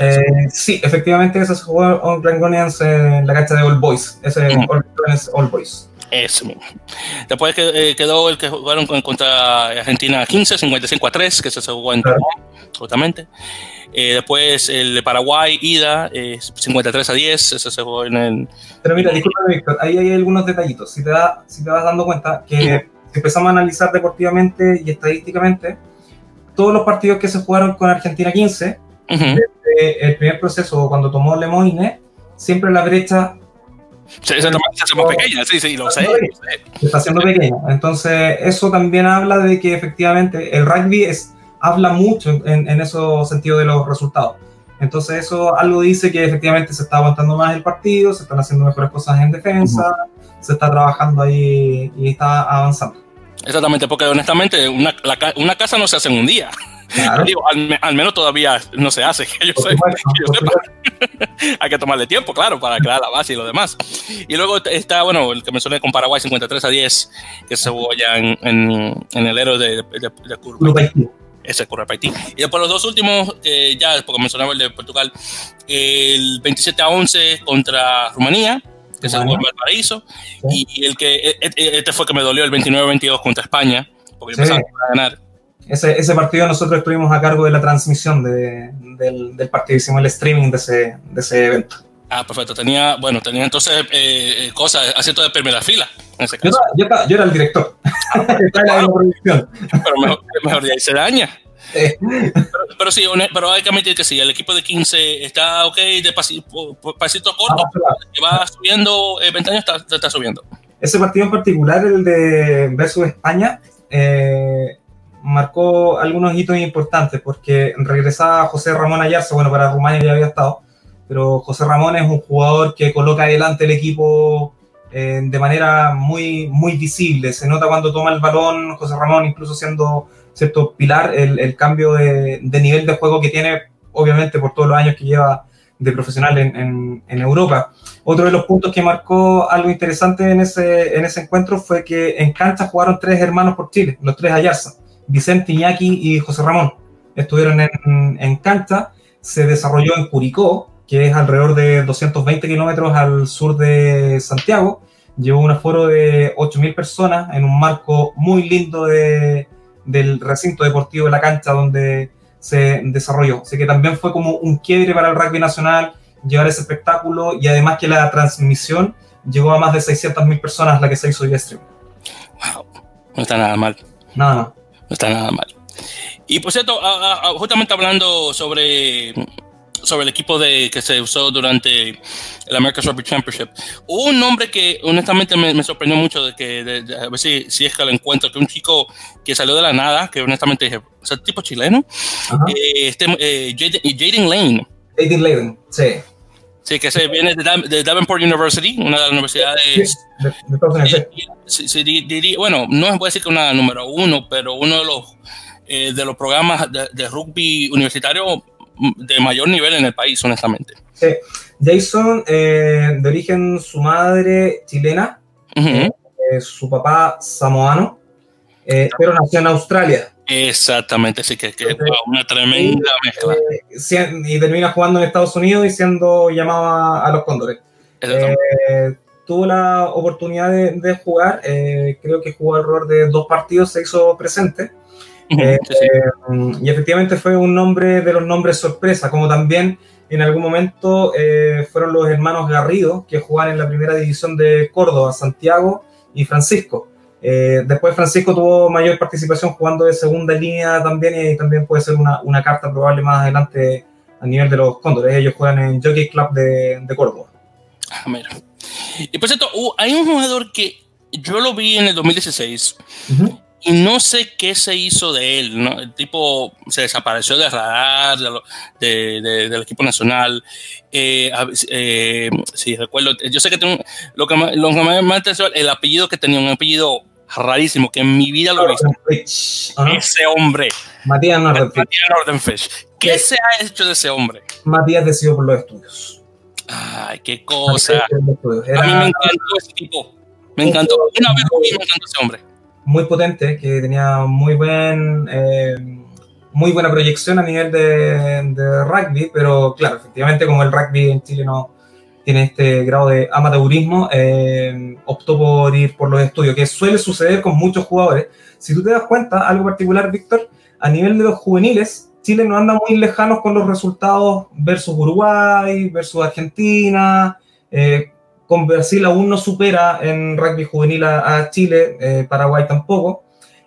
Eh, sí, efectivamente, ese se jugó en Dragonians en la cancha de All Boys, ese uh -huh. All, All Boys. Ese mismo. Después que, eh, quedó el que jugaron contra Argentina 15, 55 a 3, que se jugó en justamente. Eh, después el de Paraguay, ida, eh, 53 a 10, ese se jugó en el. Pero mira, disculpa, Víctor, ahí hay algunos detallitos. Si te, da, si te vas dando cuenta que empezamos a analizar deportivamente y estadísticamente, todos los partidos que se jugaron con Argentina 15, uh -huh. desde el primer proceso, cuando tomó Lemoine, siempre la brecha se hace más pequeña, sí, sí, lo sé, Se está haciendo pequeña. Entonces, eso también habla de que efectivamente el rugby es, habla mucho en, en esos sentidos de los resultados. Entonces, eso algo dice que efectivamente se está aguantando más el partido, se están haciendo mejores cosas en defensa, uh -huh. se está trabajando ahí y está avanzando. Exactamente, porque honestamente una, la, una casa no se hace en un día. Claro. Digo, al, al, menos todavía no se hace, que yo, sé, que yo sepa. Hay que tomarle tiempo, claro, para crear la base y lo demás. Y luego está, bueno, el que mencioné con Paraguay, 53 a 10, que se jugó ya en, en, en el héroe de, de, de Curva. Ese Curva Haití. Y después los dos últimos, eh, ya, porque mencionaba el de Portugal, el 27 a 11 contra Rumanía, que se jugó en Valparaíso, sí. y el que, e, e, este fue el que me dolió, el 29-22 contra España, porque sí. empezamos a ganar ese, ese, partido nosotros estuvimos a cargo de la transmisión de, del, del, partido, hicimos el streaming de ese, de ese evento. Ah, perfecto. Tenía, bueno, tenía entonces eh, cosas, asiento de primera fila. En ese caso. Yo, yo, yo era el director. producción. Pero mejor, mejor de ahí se daña. Eh. Pero, pero, sí, pero hay que admitir que sí, el equipo de 15 está ok, de pasito, pasito corto, ah, claro. que va subiendo, eh, 20 años está, está, subiendo. Ese partido en particular, el de versus España, eh, marcó algunos hitos importantes porque regresaba José Ramón Ayarza, bueno, para Rumania ya había estado, pero José Ramón es un jugador que coloca adelante el equipo eh, de manera muy, muy visible. Se nota cuando toma el balón José Ramón, incluso siendo cierto pilar, el, el cambio de, de, nivel de juego que tiene, obviamente por todos los años que lleva de profesional en, en, en, Europa. Otro de los puntos que marcó algo interesante en ese, en ese encuentro fue que en cancha jugaron tres hermanos por Chile, los tres Ayarza. Vicente Iñaki y José Ramón. Estuvieron en, en cancha, se desarrolló en Curicó, que es alrededor de 220 kilómetros al sur de Santiago. Llevó un aforo de 8.000 personas en un marco muy lindo de, del recinto deportivo de la cancha donde se desarrolló. Así que también fue como un quiebre para el rugby nacional llevar ese espectáculo y además que la transmisión llegó a más de 600.000 personas la que se hizo vía stream. Wow, no está nada mal. Nada mal no está nada mal. Y por cierto, a, a, justamente hablando sobre, sobre el equipo de, que se usó durante el American Rugby Championship, hubo un nombre que honestamente me, me sorprendió mucho, de que de, de, a ver si, si, es que lo encuentro, que un chico que salió de la nada, que honestamente dije, o sea, tipo chileno, eh, este, eh, Jaden Lane. Jaden Lane, sí. Sí, que se viene de, de, Davenport University, una de las universidades. Sí, de, de. Eh, sí, sí, diría, bueno, no voy a decir que una número uno, pero uno de los, eh, de los programas de, rugby universitario de mayor nivel en el país, honestamente. Sí. Jason, eh, de origen su madre chilena, uh -huh. su papá samoano, pero nació en Australia. Exactamente, sí, que, que una tremenda mezcla. Eh, y termina jugando en Estados Unidos y siendo llamado a, los Cóndores. Eh, tuvo la oportunidad de, jugar, eh, creo que jugó alrededor de dos partidos, se hizo presente. y efectivamente fue un nombre de los nombres sorpresa, como también en algún momento fueron los hermanos Garrido, que jugaban en la primera división de Córdoba, Santiago y Francisco. Eh, después Francisco tuvo mayor participación jugando de segunda línea también y también puede ser una, una carta probable más adelante a nivel de los Cóndores. Ellos juegan en Jockey Club de, de Córdoba. Ah, mira. Y por cierto, hay un jugador que yo lo vi en el 2016 y no sé qué se hizo de él. ¿no? El tipo se desapareció del radar de, del equipo nacional. Eh, eh, sí, recuerdo. Yo sé que tengo lo que, más, lo que más el apellido que tenía, un apellido rarísimo, que en mi vida lo he visto. Ese hombre. Matías Nordenfish. ¿Qué se ha hecho de ese hombre? Matías decidió por los estudios. Ay, qué cosa. A mí me encantó ese tipo. Me encantó. Una vez lo vi, me encantó ese hombre. Muy potente, que tenía muy buen. Eh, muy buena proyección a nivel de, de, rugby, pero claro, efectivamente como el rugby en Chile no, tiene este grado de amateurismo, eh, optó por ir por los estudios, que suele suceder con muchos jugadores. Si tú te das cuenta, algo particular, Víctor, a nivel de los juveniles, Chile no anda muy lejanos con los resultados versus Uruguay, versus Argentina. Eh, con Brasil aún no supera en rugby juvenil a, Chile, eh, Paraguay tampoco.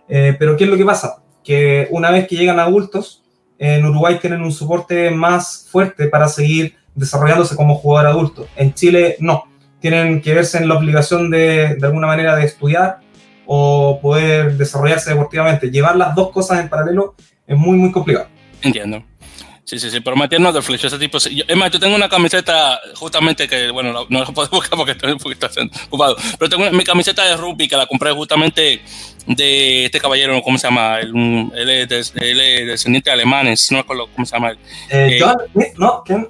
pero ¿qué es lo que pasa? Que una vez que llegan adultos, en Uruguay tienen un soporte más fuerte para seguir desarrollándose como jugador adulto. En Chile no, tienen que verse en la obligación de, de alguna manera de estudiar o poder desarrollarse deportivamente. Llevar las dos cosas en paralelo es muy, muy complicado. Entiendo. Sí, sí, sí, pero no de Flecha, ese tipo. Yo, es más, yo tengo una camiseta justamente que, bueno, no, la puedo buscar porque estoy un poquito ocupado, pero tengo mi camiseta de rugby que la compré justamente de este caballero, ¿cómo se llama? Él, él, es, descendiente de alemanes, no me acuerdo cómo se llama. Eh, eh, John Smith, ¿no? ¿Quién?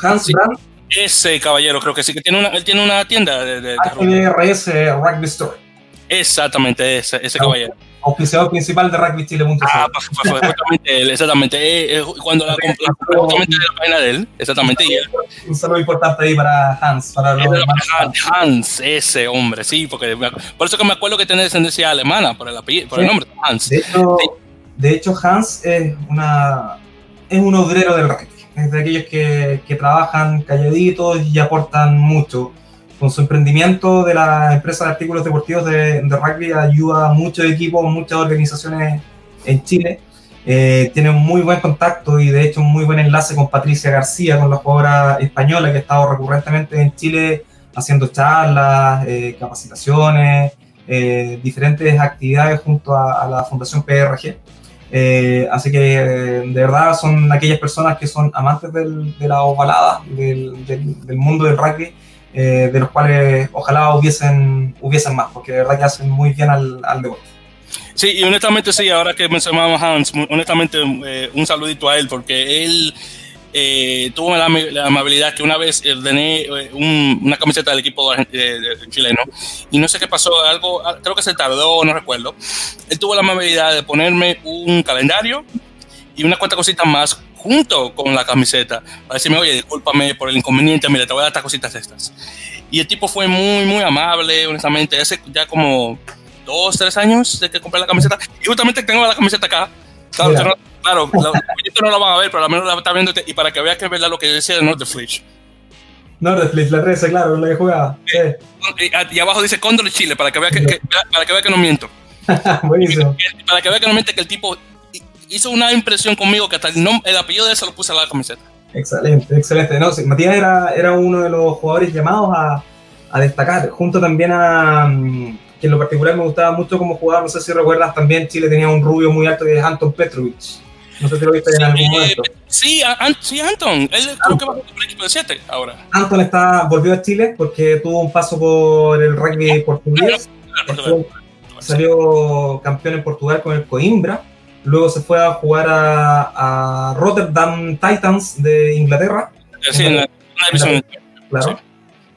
Hans Brand. Ese caballero, creo que sí, que tiene una, él tiene una tienda de, de, HDRS Rugby Store. Exactamente, ese, ese caballero. Oficiador principal de Rugby Chile. Ah, pues, pues, pues, exactamente él, exactamente. Eh, eh, cuando la compré, justamente de la página de él, exactamente. Y él. Un saludo importante ahí para Hans. Para los Hans, ese hombre, sí, porque por eso que me acuerdo que tiene descendencia alemana, por el, apellido, por el nombre, Hans. De hecho, de hecho, Hans es, una, es un obrero del rugby es de aquellos que, que, trabajan calladitos y aportan mucho. Con su emprendimiento de la empresa de artículos deportivos de, de rugby ayuda a muchos equipos, muchas organizaciones en Chile. Eh, tiene un muy buen contacto y de hecho un muy buen enlace con Patricia García, con la jugadora española que ha estado recurrentemente en Chile haciendo charlas, eh, capacitaciones, eh, diferentes actividades junto a, a la Fundación PRG. Eh, así que de verdad son aquellas personas que son amantes del, de la ovalada, del, del, mundo del rugby, eh, de los cuales ojalá hubiesen, hubiesen más, porque de verdad que hacen muy bien al, al deporte. Sí, y honestamente sí, ahora que mencionamos a Hans, honestamente eh, un saludito a él, porque él eh, tuvo la, amabilidad que una vez ordené eh, una camiseta del equipo chileno y no sé qué pasó, algo, ah, creo que se tardó, no recuerdo. Él tuvo la amabilidad de ponerme un calendario y una cuantas cositas más junto con la camiseta para decirme, oye, discúlpame por el inconveniente, mira, te voy a dar estas cositas estas. Y el tipo fue muy, muy amable, honestamente, hace ya como dos, tres años de que compré la camiseta. Y justamente tengo la camiseta acá. Claro, Claro, la, no lo van a ver, pero al menos la está viendo y para que veas que es verdad lo que decía de. North Fleet, la 13, claro, la que jugaba. Y, abajo dice Condor Chile, para que vea que, para que, vea que no miento. Buenísimo. Para que vea que no miente que el tipo hizo una impresión conmigo que hasta el, el apellido de ese lo puse a la camiseta. Excelente, excelente. No, Matías era, era uno de los jugadores llamados a, a destacar, junto también a, mm, que en lo particular me gustaba mucho como jugador, no sé si recuerdas, también Chile tenía un rubio muy alto que es Anton Petrovich. No sé si lo viste en algún momento. Sí, sí, Anton. Él creo que va el equipo de 7 ahora. Anton está, volvió a Chile porque tuvo un paso por el rugby portugués. Salió campeón en Portugal con el Coimbra. Luego se fue a jugar a, a Rotterdam Titans de Inglaterra. Sí, en la, división. Claro.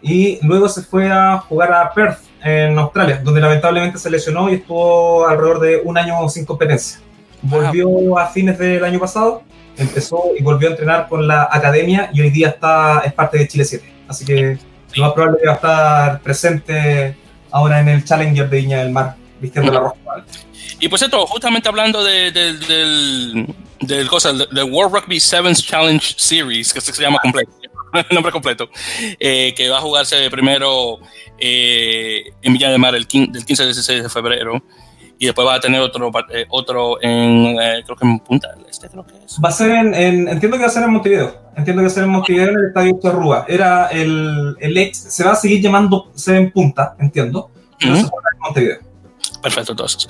Y luego se fue a jugar a Perth en Australia, donde lamentablemente se lesionó y estuvo alrededor de un año sin competencia. volvió a fines del año pasado, empezó y volvió a entrenar con la academia y hoy día está es parte de Chile 7. Así que lo más probable es que va a estar presente ahora en el Challenger de Viña del Mar, vistiendo la roja. Y pues esto, justamente hablando de, del, del, cosa, del World Rugby Sevens Challenge Series, que se llama completo, el nombre completo, eh, que va a jugarse primero eh, en Villa del Mar el del 15 al 16 de febrero y después va a tener otro eh, otro en creo que en Punta del Este creo que es. Va a ser en, entiendo que va a ser en Montevideo entiendo que va a ser en Montevideo en el estadio Charrúa era el, el ex se va a seguir llamando Seven Punta entiendo pero se va en Montevideo Perfecto, entonces.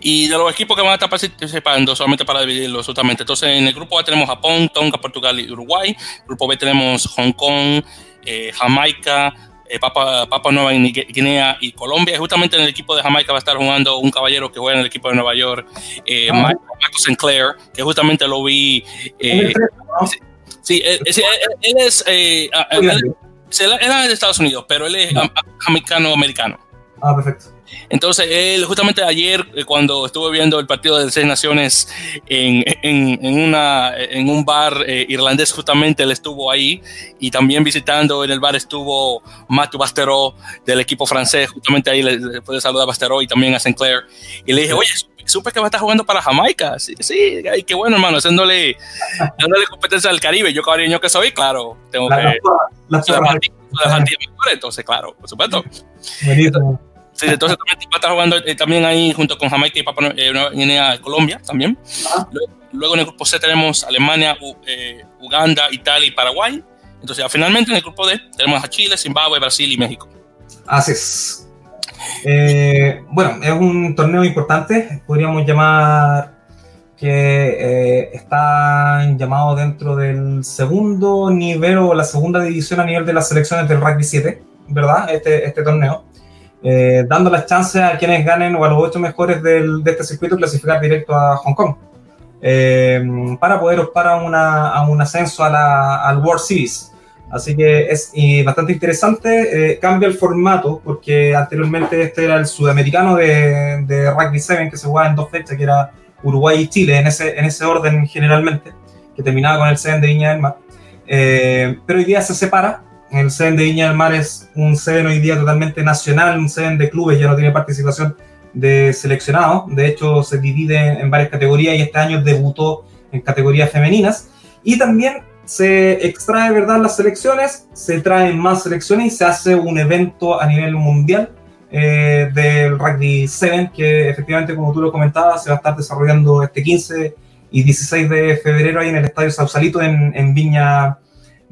Y de los equipos que van a estar participando, solamente para dividirlos, absolutamente. Entonces, en el grupo A tenemos Japón, Tonga, Portugal y Uruguay. Grupo B tenemos Hong Kong, eh, Jamaica, eh, Papa, Papa, Nueva Guinea y Colombia. justamente en el equipo de Jamaica va a estar jugando un caballero que juega en el equipo de Nueva York, eh, ah. Michael Sinclair, que justamente lo vi. Eh, sí, él, es. Ah, él, es de Estados Unidos, pero él es jamaicano-americano. Ah, perfecto. Entonces, él justamente ayer, eh, cuando estuve viendo el partido de Seis Naciones en, en, una, en un bar eh, irlandés, justamente él estuvo ahí y también visitando en el bar estuvo Matthew Bastero del equipo francés, justamente ahí le, puede saludar a Bastero y también a Sinclair. Y le dije, oye, supe que va a estar jugando para Jamaica. Sí, sí, qué bueno, hermano, haciéndole, dándole competencia al Caribe. Yo, cariño que soy, claro, tengo que. La, entonces, claro, por supuesto. Sí, entonces también estar jugando eh, también ahí junto con Jamaica y Papua eh, Guinea, Colombia también. Luego, en el grupo C tenemos Alemania, eh, Uganda, Italia y Paraguay. Entonces, finalmente en el grupo D tenemos a Chile, Zimbabue, Brasil y México. Así es. bueno, es un torneo importante, podríamos llamar que está llamado dentro del segundo nivel o la segunda división a nivel de las selecciones del rugby 7, ¿verdad? Este, este torneo. Eh, dando las chances a quienes ganen o a los ocho mejores del, de este circuito clasificar directo a Hong Kong. Eh, para poder optar a, una, a un ascenso a la, al World Series. Así que es bastante interesante. Eh, cambia el formato porque anteriormente este era el sudamericano de, de Rugby 7 que se jugaba en dos fechas, que era Uruguay y Chile, en ese, en ese orden generalmente, que terminaba con el 7 de Viña del Mar. pero hoy día se separa el CEN de Viña del Mar es un CEN hoy día totalmente nacional, un CEN de clubes, ya no tiene participación de seleccionados. De hecho, se divide en varias categorías y este año debutó en categorías femeninas. Y también se extrae, ¿verdad?, las selecciones, se traen más selecciones y se hace un evento a nivel mundial eh, del Rugby 7, que efectivamente, como tú lo comentabas, se va a estar desarrollando este 15 y 16 de febrero ahí en el Estadio Sausalito en, en Viña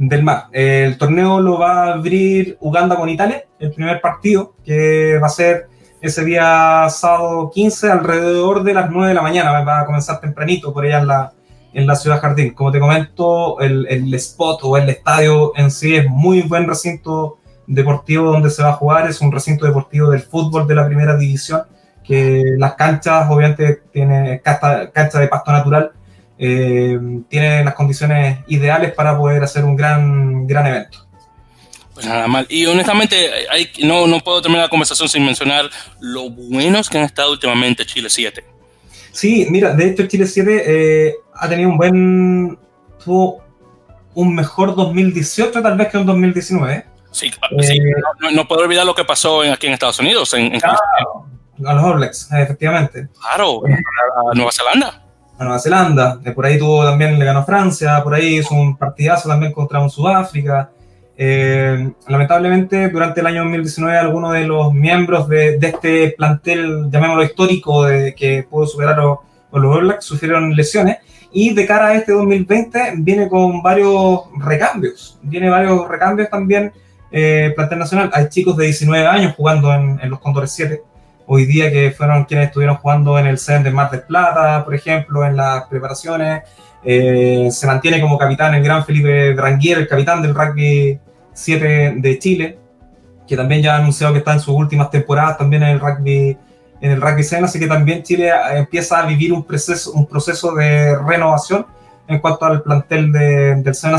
del mar. El torneo lo va a abrir Uganda con Italia, el primer partido, que va a ser ese día sábado 15 alrededor de las 9 de la mañana, va a comenzar tempranito por allá en la, en la ciudad jardín. Como te comento, el, el spot o el estadio en sí es muy buen recinto deportivo donde se va a jugar, es un recinto deportivo del fútbol de la primera división, que las canchas obviamente tiene cancha, de pasto natural, eh, tiene las condiciones ideales para poder hacer un gran, gran evento. Pues nada mal. Y honestamente, hay, no, no puedo terminar la conversación sin mencionar lo buenos que han estado últimamente Chile 7. Sí, mira, de hecho Chile 7 eh, ha tenido un buen... tuvo un mejor 2018 tal vez que un 2019. Sí, eh, no, puedo olvidar lo que pasó aquí en Estados Unidos. En, claro, a los All efectivamente. Claro, a Nueva Zelanda a Nueva Zelanda, por ahí tuvo también, le ganó Francia, por ahí hizo un partidazo también contra un Sudáfrica. Eh, lamentablemente, durante el año 2019, algunos de los miembros de, este plantel, llamémoslo histórico, de, que pudo superar a los, All Blacks, sufrieron lesiones. Y de cara a este 2020, viene con varios recambios. Viene varios recambios también, eh, plantel nacional. Hay chicos de 19 años jugando en, en los Condores 7 hoy día que fueron quienes estuvieron jugando en el CEN de Mar del Plata, por ejemplo, en las preparaciones. Eh, se mantiene como capitán el gran Felipe Dranguier, el capitán del rugby 7 de Chile, que también ya ha anunciado que está en sus últimas temporadas también en el rugby en el rugby 7, así que también Chile empieza a vivir un proceso, un proceso de renovación en cuanto al plantel de, del Sena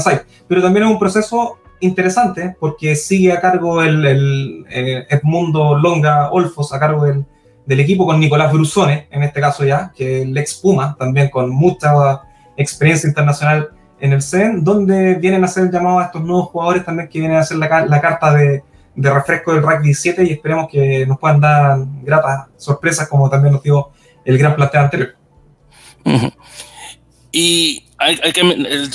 Pero también es un proceso interesante porque sigue a cargo el, el, Edmundo Longa Olfos, a cargo del, del equipo con Nicolás Brusone, en este caso ya, que el ex Puma, también con mucha experiencia internacional en el CEN, donde vienen a hacer el llamado a estos nuevos jugadores también que vienen a hacer la, carta de, refresco del rugby 7 y esperemos que nos puedan dar gratas sorpresas como también nos dio el gran planteo anterior. Y hay, que,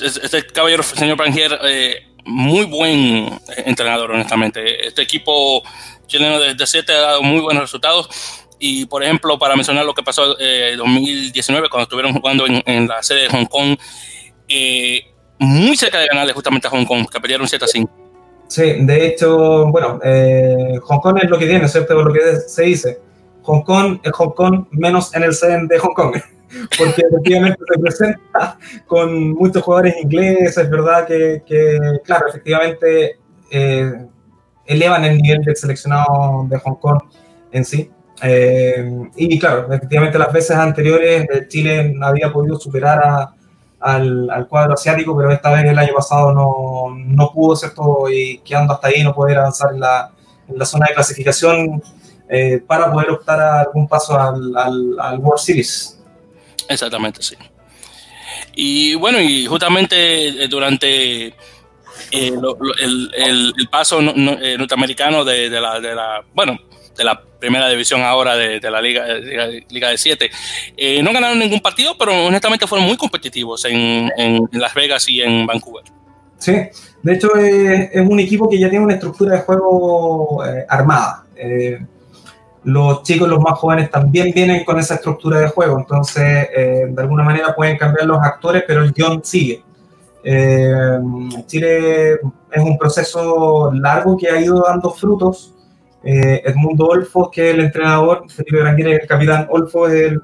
este caballero, señor Brangier, eh, muy buen entrenador, honestamente. Este equipo chileno de, de 7 ha dado muy buenos resultados. Y, por ejemplo, para mencionar lo que pasó en eh, 2019, cuando estuvieron jugando en, en, la sede de Hong Kong, eh, muy cerca de ganarle justamente a Hong Kong, que perdieron 7 a 5. Sí, de hecho, bueno, eh, Hong Kong es lo que tiene, ¿cierto? Por lo que se dice. Hong Kong es Hong Kong menos en el sede de Hong Kong, porque efectivamente se presenta con muchos jugadores ingleses, es verdad que, que claro, efectivamente eh, elevan el nivel del seleccionado de Hong Kong en sí. Eh, y claro, efectivamente las veces anteriores Chile había podido superar a, al, al, cuadro asiático, pero esta vez el año pasado no, no pudo, ¿cierto? Y quedando hasta ahí no poder avanzar en la, en la zona de clasificación eh, para poder optar a algún paso al, al, al, World Series. Exactamente, sí. Y bueno, y justamente durante eh, lo, lo, el, paso eh, norteamericano de, la, de la, bueno, de la primera división ahora de, la Liga, Liga, de 7. Eh, no ganaron ningún partido, pero honestamente fueron muy competitivos en, Las Vegas y en Vancouver. Sí, de hecho eh, es un equipo que ya tiene una estructura de juego eh, armada. Eh, los chicos, los más jóvenes también vienen con esa estructura de juego, entonces de alguna manera pueden cambiar los actores, pero el guion sigue. Chile es un proceso largo que ha ido dando frutos eh, Edmundo Olfo, que es el entrenador, Felipe Granguera, el capitán Olfo es el,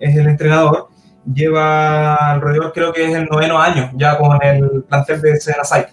es el entrenador, lleva alrededor, creo que es el noveno año ya con el plantel de Senasai.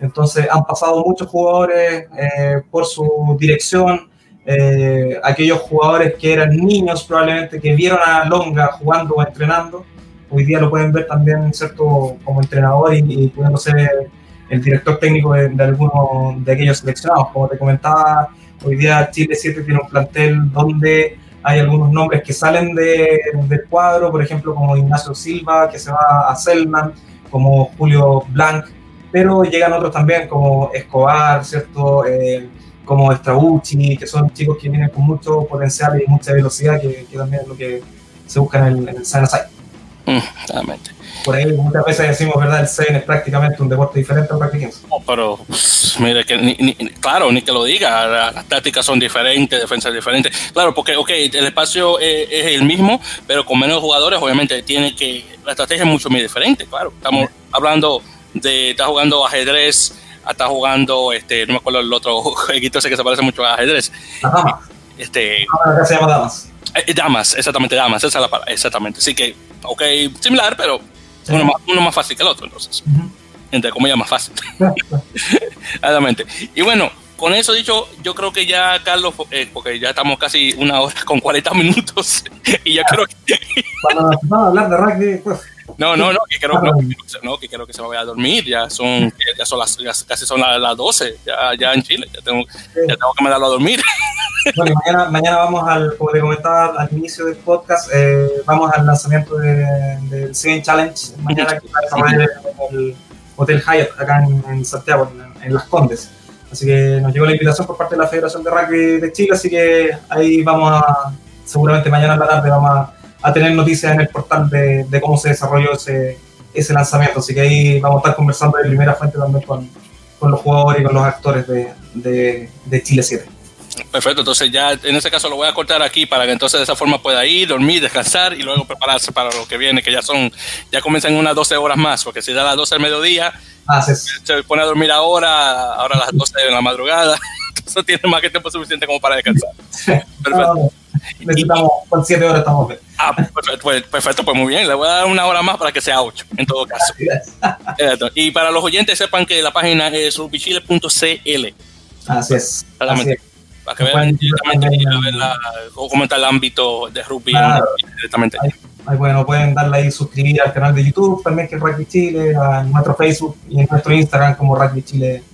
Entonces han pasado muchos jugadores eh, por su dirección, eh, aquellos jugadores que eran niños probablemente que vieron a Longa jugando o entrenando, hoy día lo pueden ver también cierto como entrenador y, y pudiendo ser el director técnico de, de algunos de aquellos seleccionados. Como te comentaba, Hoy día Chile 7 tiene un plantel donde hay algunos nombres que salen de, del cuadro, por ejemplo, como Ignacio Silva, que se va a Selman, como Julio Blanc, pero llegan otros también como Escobar, ¿cierto? Eh, como Strabucci, que son chicos que vienen con mucho potencial y mucha velocidad, que, que también es lo que se busca en el, en el San Mm. Por ahí muchas veces decimos, ¿verdad? El CEN es prácticamente un deporte diferente al rugby No, pero mire, que ni, ni, claro, ni que lo diga, las tácticas son diferentes, defensas diferentes. Claro, porque, ok, el espacio es, es, el mismo, pero con menos jugadores, obviamente, tiene que. La estrategia es mucho muy diferente, claro. Estamos hablando de. Está jugando ajedrez, está jugando, este, no me acuerdo el otro jueguito ese que se parece mucho a ajedrez. Ajá. Este. Ahora se llama Damas. Eh, damas, exactamente, damas, esa es la palabra, exactamente. Así que, ok, similar, pero sí. uno, más, uno, más, fácil que el otro, entonces. Uh -huh. Entre comillas, más fácil. exactamente. Y bueno, con eso dicho, yo creo que ya, Carlos, eh, porque ya estamos casi una hora con 40 minutos, y ya creo que. Para, para hablar de rugby, pues. No, no, no, que creo, no, que, no, que creo que se me vaya a dormir, ya son, ya son las, ya casi son las, las 12, ya, ya en Chile, ya tengo, ya tengo que mandarlo a dormir. Bueno, mañana, mañana vamos al, como te comentaba al inicio del podcast, eh, vamos al lanzamiento del de, de CN Challenge, mañana que va a en el Hotel Hyatt, acá en, en Santiago, en, en, Las Condes. Así que nos llegó la invitación por parte de la Federación de Rugby de Chile, así que ahí vamos a, seguramente mañana en la tarde vamos a a tener noticias en el portal de, de, cómo se desarrolló ese, ese lanzamiento. Así que ahí vamos a estar conversando de primera fuente también con, con los jugadores y con los actores de, de, de, Chile 7. Perfecto, entonces ya en ese caso lo voy a cortar aquí para que entonces de esa forma pueda ir, dormir, descansar y luego prepararse para lo que viene, que ya son, ya comienzan unas 12 horas más, porque si da las 12 del mediodía, se pone a dormir ahora, ahora a las 12 de la madrugada, entonces tiene más que tiempo suficiente como para descansar. Perfecto. necesitamos, con 7 horas estamos bien. Ah, perfecto pues, perfecto, pues muy bien. Le voy a dar una hora más para que sea 8, en todo caso. y para los oyentes, sepan que la página es rugbychile.cl. Así es. Así es. Para que vean directamente cómo está el ámbito de rugby claro. directamente. Ahí, ahí, bueno, pueden darle ahí suscribir al canal de YouTube también, que es Rugby Chile, a nuestro Facebook y en nuestro Instagram como rugbychile.cl.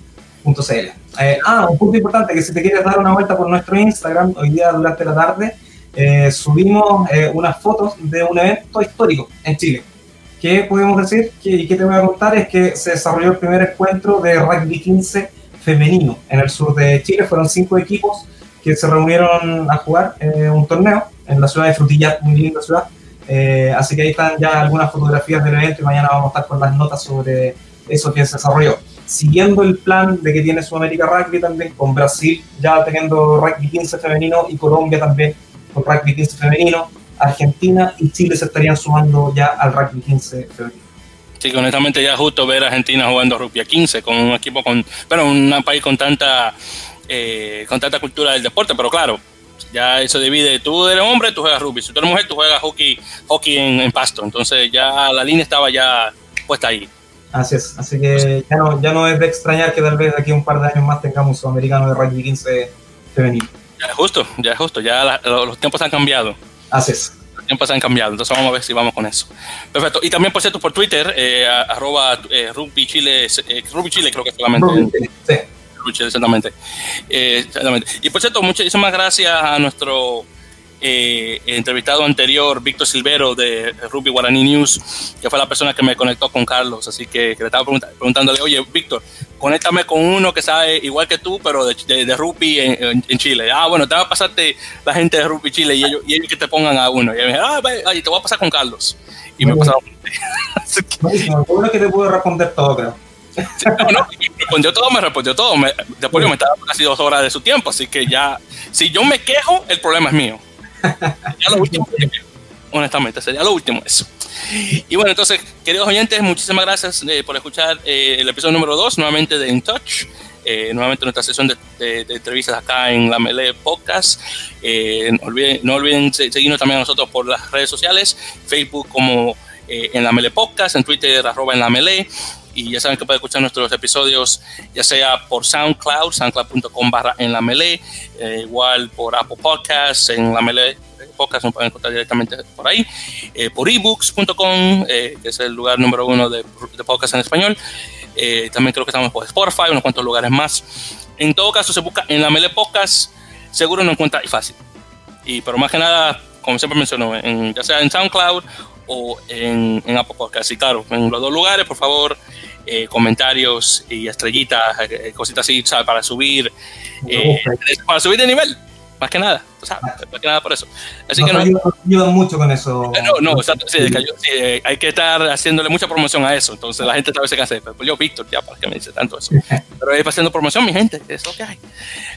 Eh, ah, un punto importante, que si te quieres dar una vuelta por nuestro Instagram, hoy día durante la tarde, eh, subimos eh, unas fotos de un evento histórico en Chile. ¿Qué podemos decir? ¿Y qué te voy a contar? Es que se desarrolló el primer encuentro de rugby 15 femenino en el sur de Chile. Fueron cinco equipos que se reunieron a jugar un torneo en la ciudad de Frutillat, muy linda ciudad. así que ahí están ya algunas fotografías del evento y mañana vamos a estar con las notas sobre eso que se desarrolló siguiendo el plan de que tiene Sudamérica Rugby también, con Brasil ya teniendo rugby 15 femenino y Colombia también con rugby 15 femenino, Argentina y Chile se estarían sumando ya al rugby 15 femenino. Sí, honestamente ya justo ver a Argentina jugando rugby 15 con un equipo con, bueno, un país con tanta, eh, con tanta cultura del deporte, pero claro, ya eso divide, tú eres hombre, tú juegas rugby, si tú eres mujer, tú juegas hockey, hockey en pasto, entonces ya la línea estaba ya puesta ahí. Así es, así que ya no, ya no es de extrañar que tal vez de aquí a un par de años más tengamos un sudamericano de rugby 15 femenino. Ya es justo, ya es justo, ya los tiempos han cambiado. Así es. Los tiempos han cambiado, entonces vamos a ver si vamos con eso. Perfecto, y también por cierto por Twitter, eh, arroba eh, rugby Chile, eh, rugby Chile creo que solamente. Rugby, sí. Exactamente. Eh, exactamente. Y por cierto, muchísimas gracias a nuestro eh, entrevistado anterior, Víctor Silvero de Rugby Guaraní News, que fue la persona que me conectó con Carlos. Así que, le estaba preguntándole, oye, Víctor, conéctame con uno que sabe igual que tú, pero de, de, rugby en, Chile. Ah, bueno, te va a pasarte la gente de Rugby Chile y ellos, y ellos que te pongan a uno. Y me ah, te voy a pasar con Carlos. Y me pasaron. Que te puedo responder todo, creo. No, no, me respondió todo, me respondió todo. después me estaba casi dos horas de su tiempo, así que ya, si yo me quejo, el problema es mío. Ya lo último, honestamente, sería lo último eso. Y bueno, entonces, queridos oyentes, muchísimas gracias eh, por escuchar eh, el episodio número 2, nuevamente de In Touch. Eh, nuevamente nuestra sesión de, entrevistas acá en la Melee Podcast. no, olviden, no olviden seguirnos también a nosotros por las redes sociales, Facebook como en la Melee Podcast, en Twitter arroba en la Melee y ya saben que pueden escuchar nuestros episodios ya sea por SoundCloud, soundcloud.com barra en la melee, eh, igual por Apple Podcasts, en la melee podcast nos pueden encontrar directamente por ahí, eh, por ebooks.com, eh, que es el lugar número uno de, de podcast en español, también creo que estamos por Spotify, unos cuantos lugares más. En todo caso, se busca en la melee podcast, seguro nos encuentra y fácil. Y pero más que nada, como siempre menciono, en, ya sea en SoundCloud o en, en Apple Podcasts. Y claro, en los dos lugares, por favor, eh, comentarios y estrellitas, eh, cositas así, para subir, eh, para subir de nivel, más que nada, más que nada por eso. Así que no, ayuda, mucho con eso. No, no, sí, hay que estar haciéndole mucha promoción a eso, entonces la gente tal vez se cansa, pero yo, Víctor, ya, ¿para qué me dice tanto eso? Pero ahí haciendo promoción, mi gente, es lo que hay.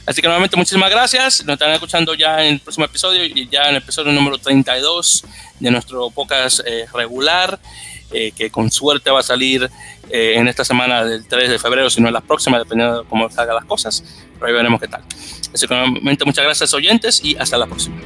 Así que nuevamente muchísimas gracias, nos están escuchando ya en el próximo episodio y ya en el episodio número 32 de nuestro podcast regular. Eh, que con suerte va a salir eh, en esta semana del 3 de febrero, si no en la próxima, dependiendo de cómo salgan las cosas. Ahí veremos qué tal. Así que, nuevamente, muchas gracias oyentes y hasta la próxima.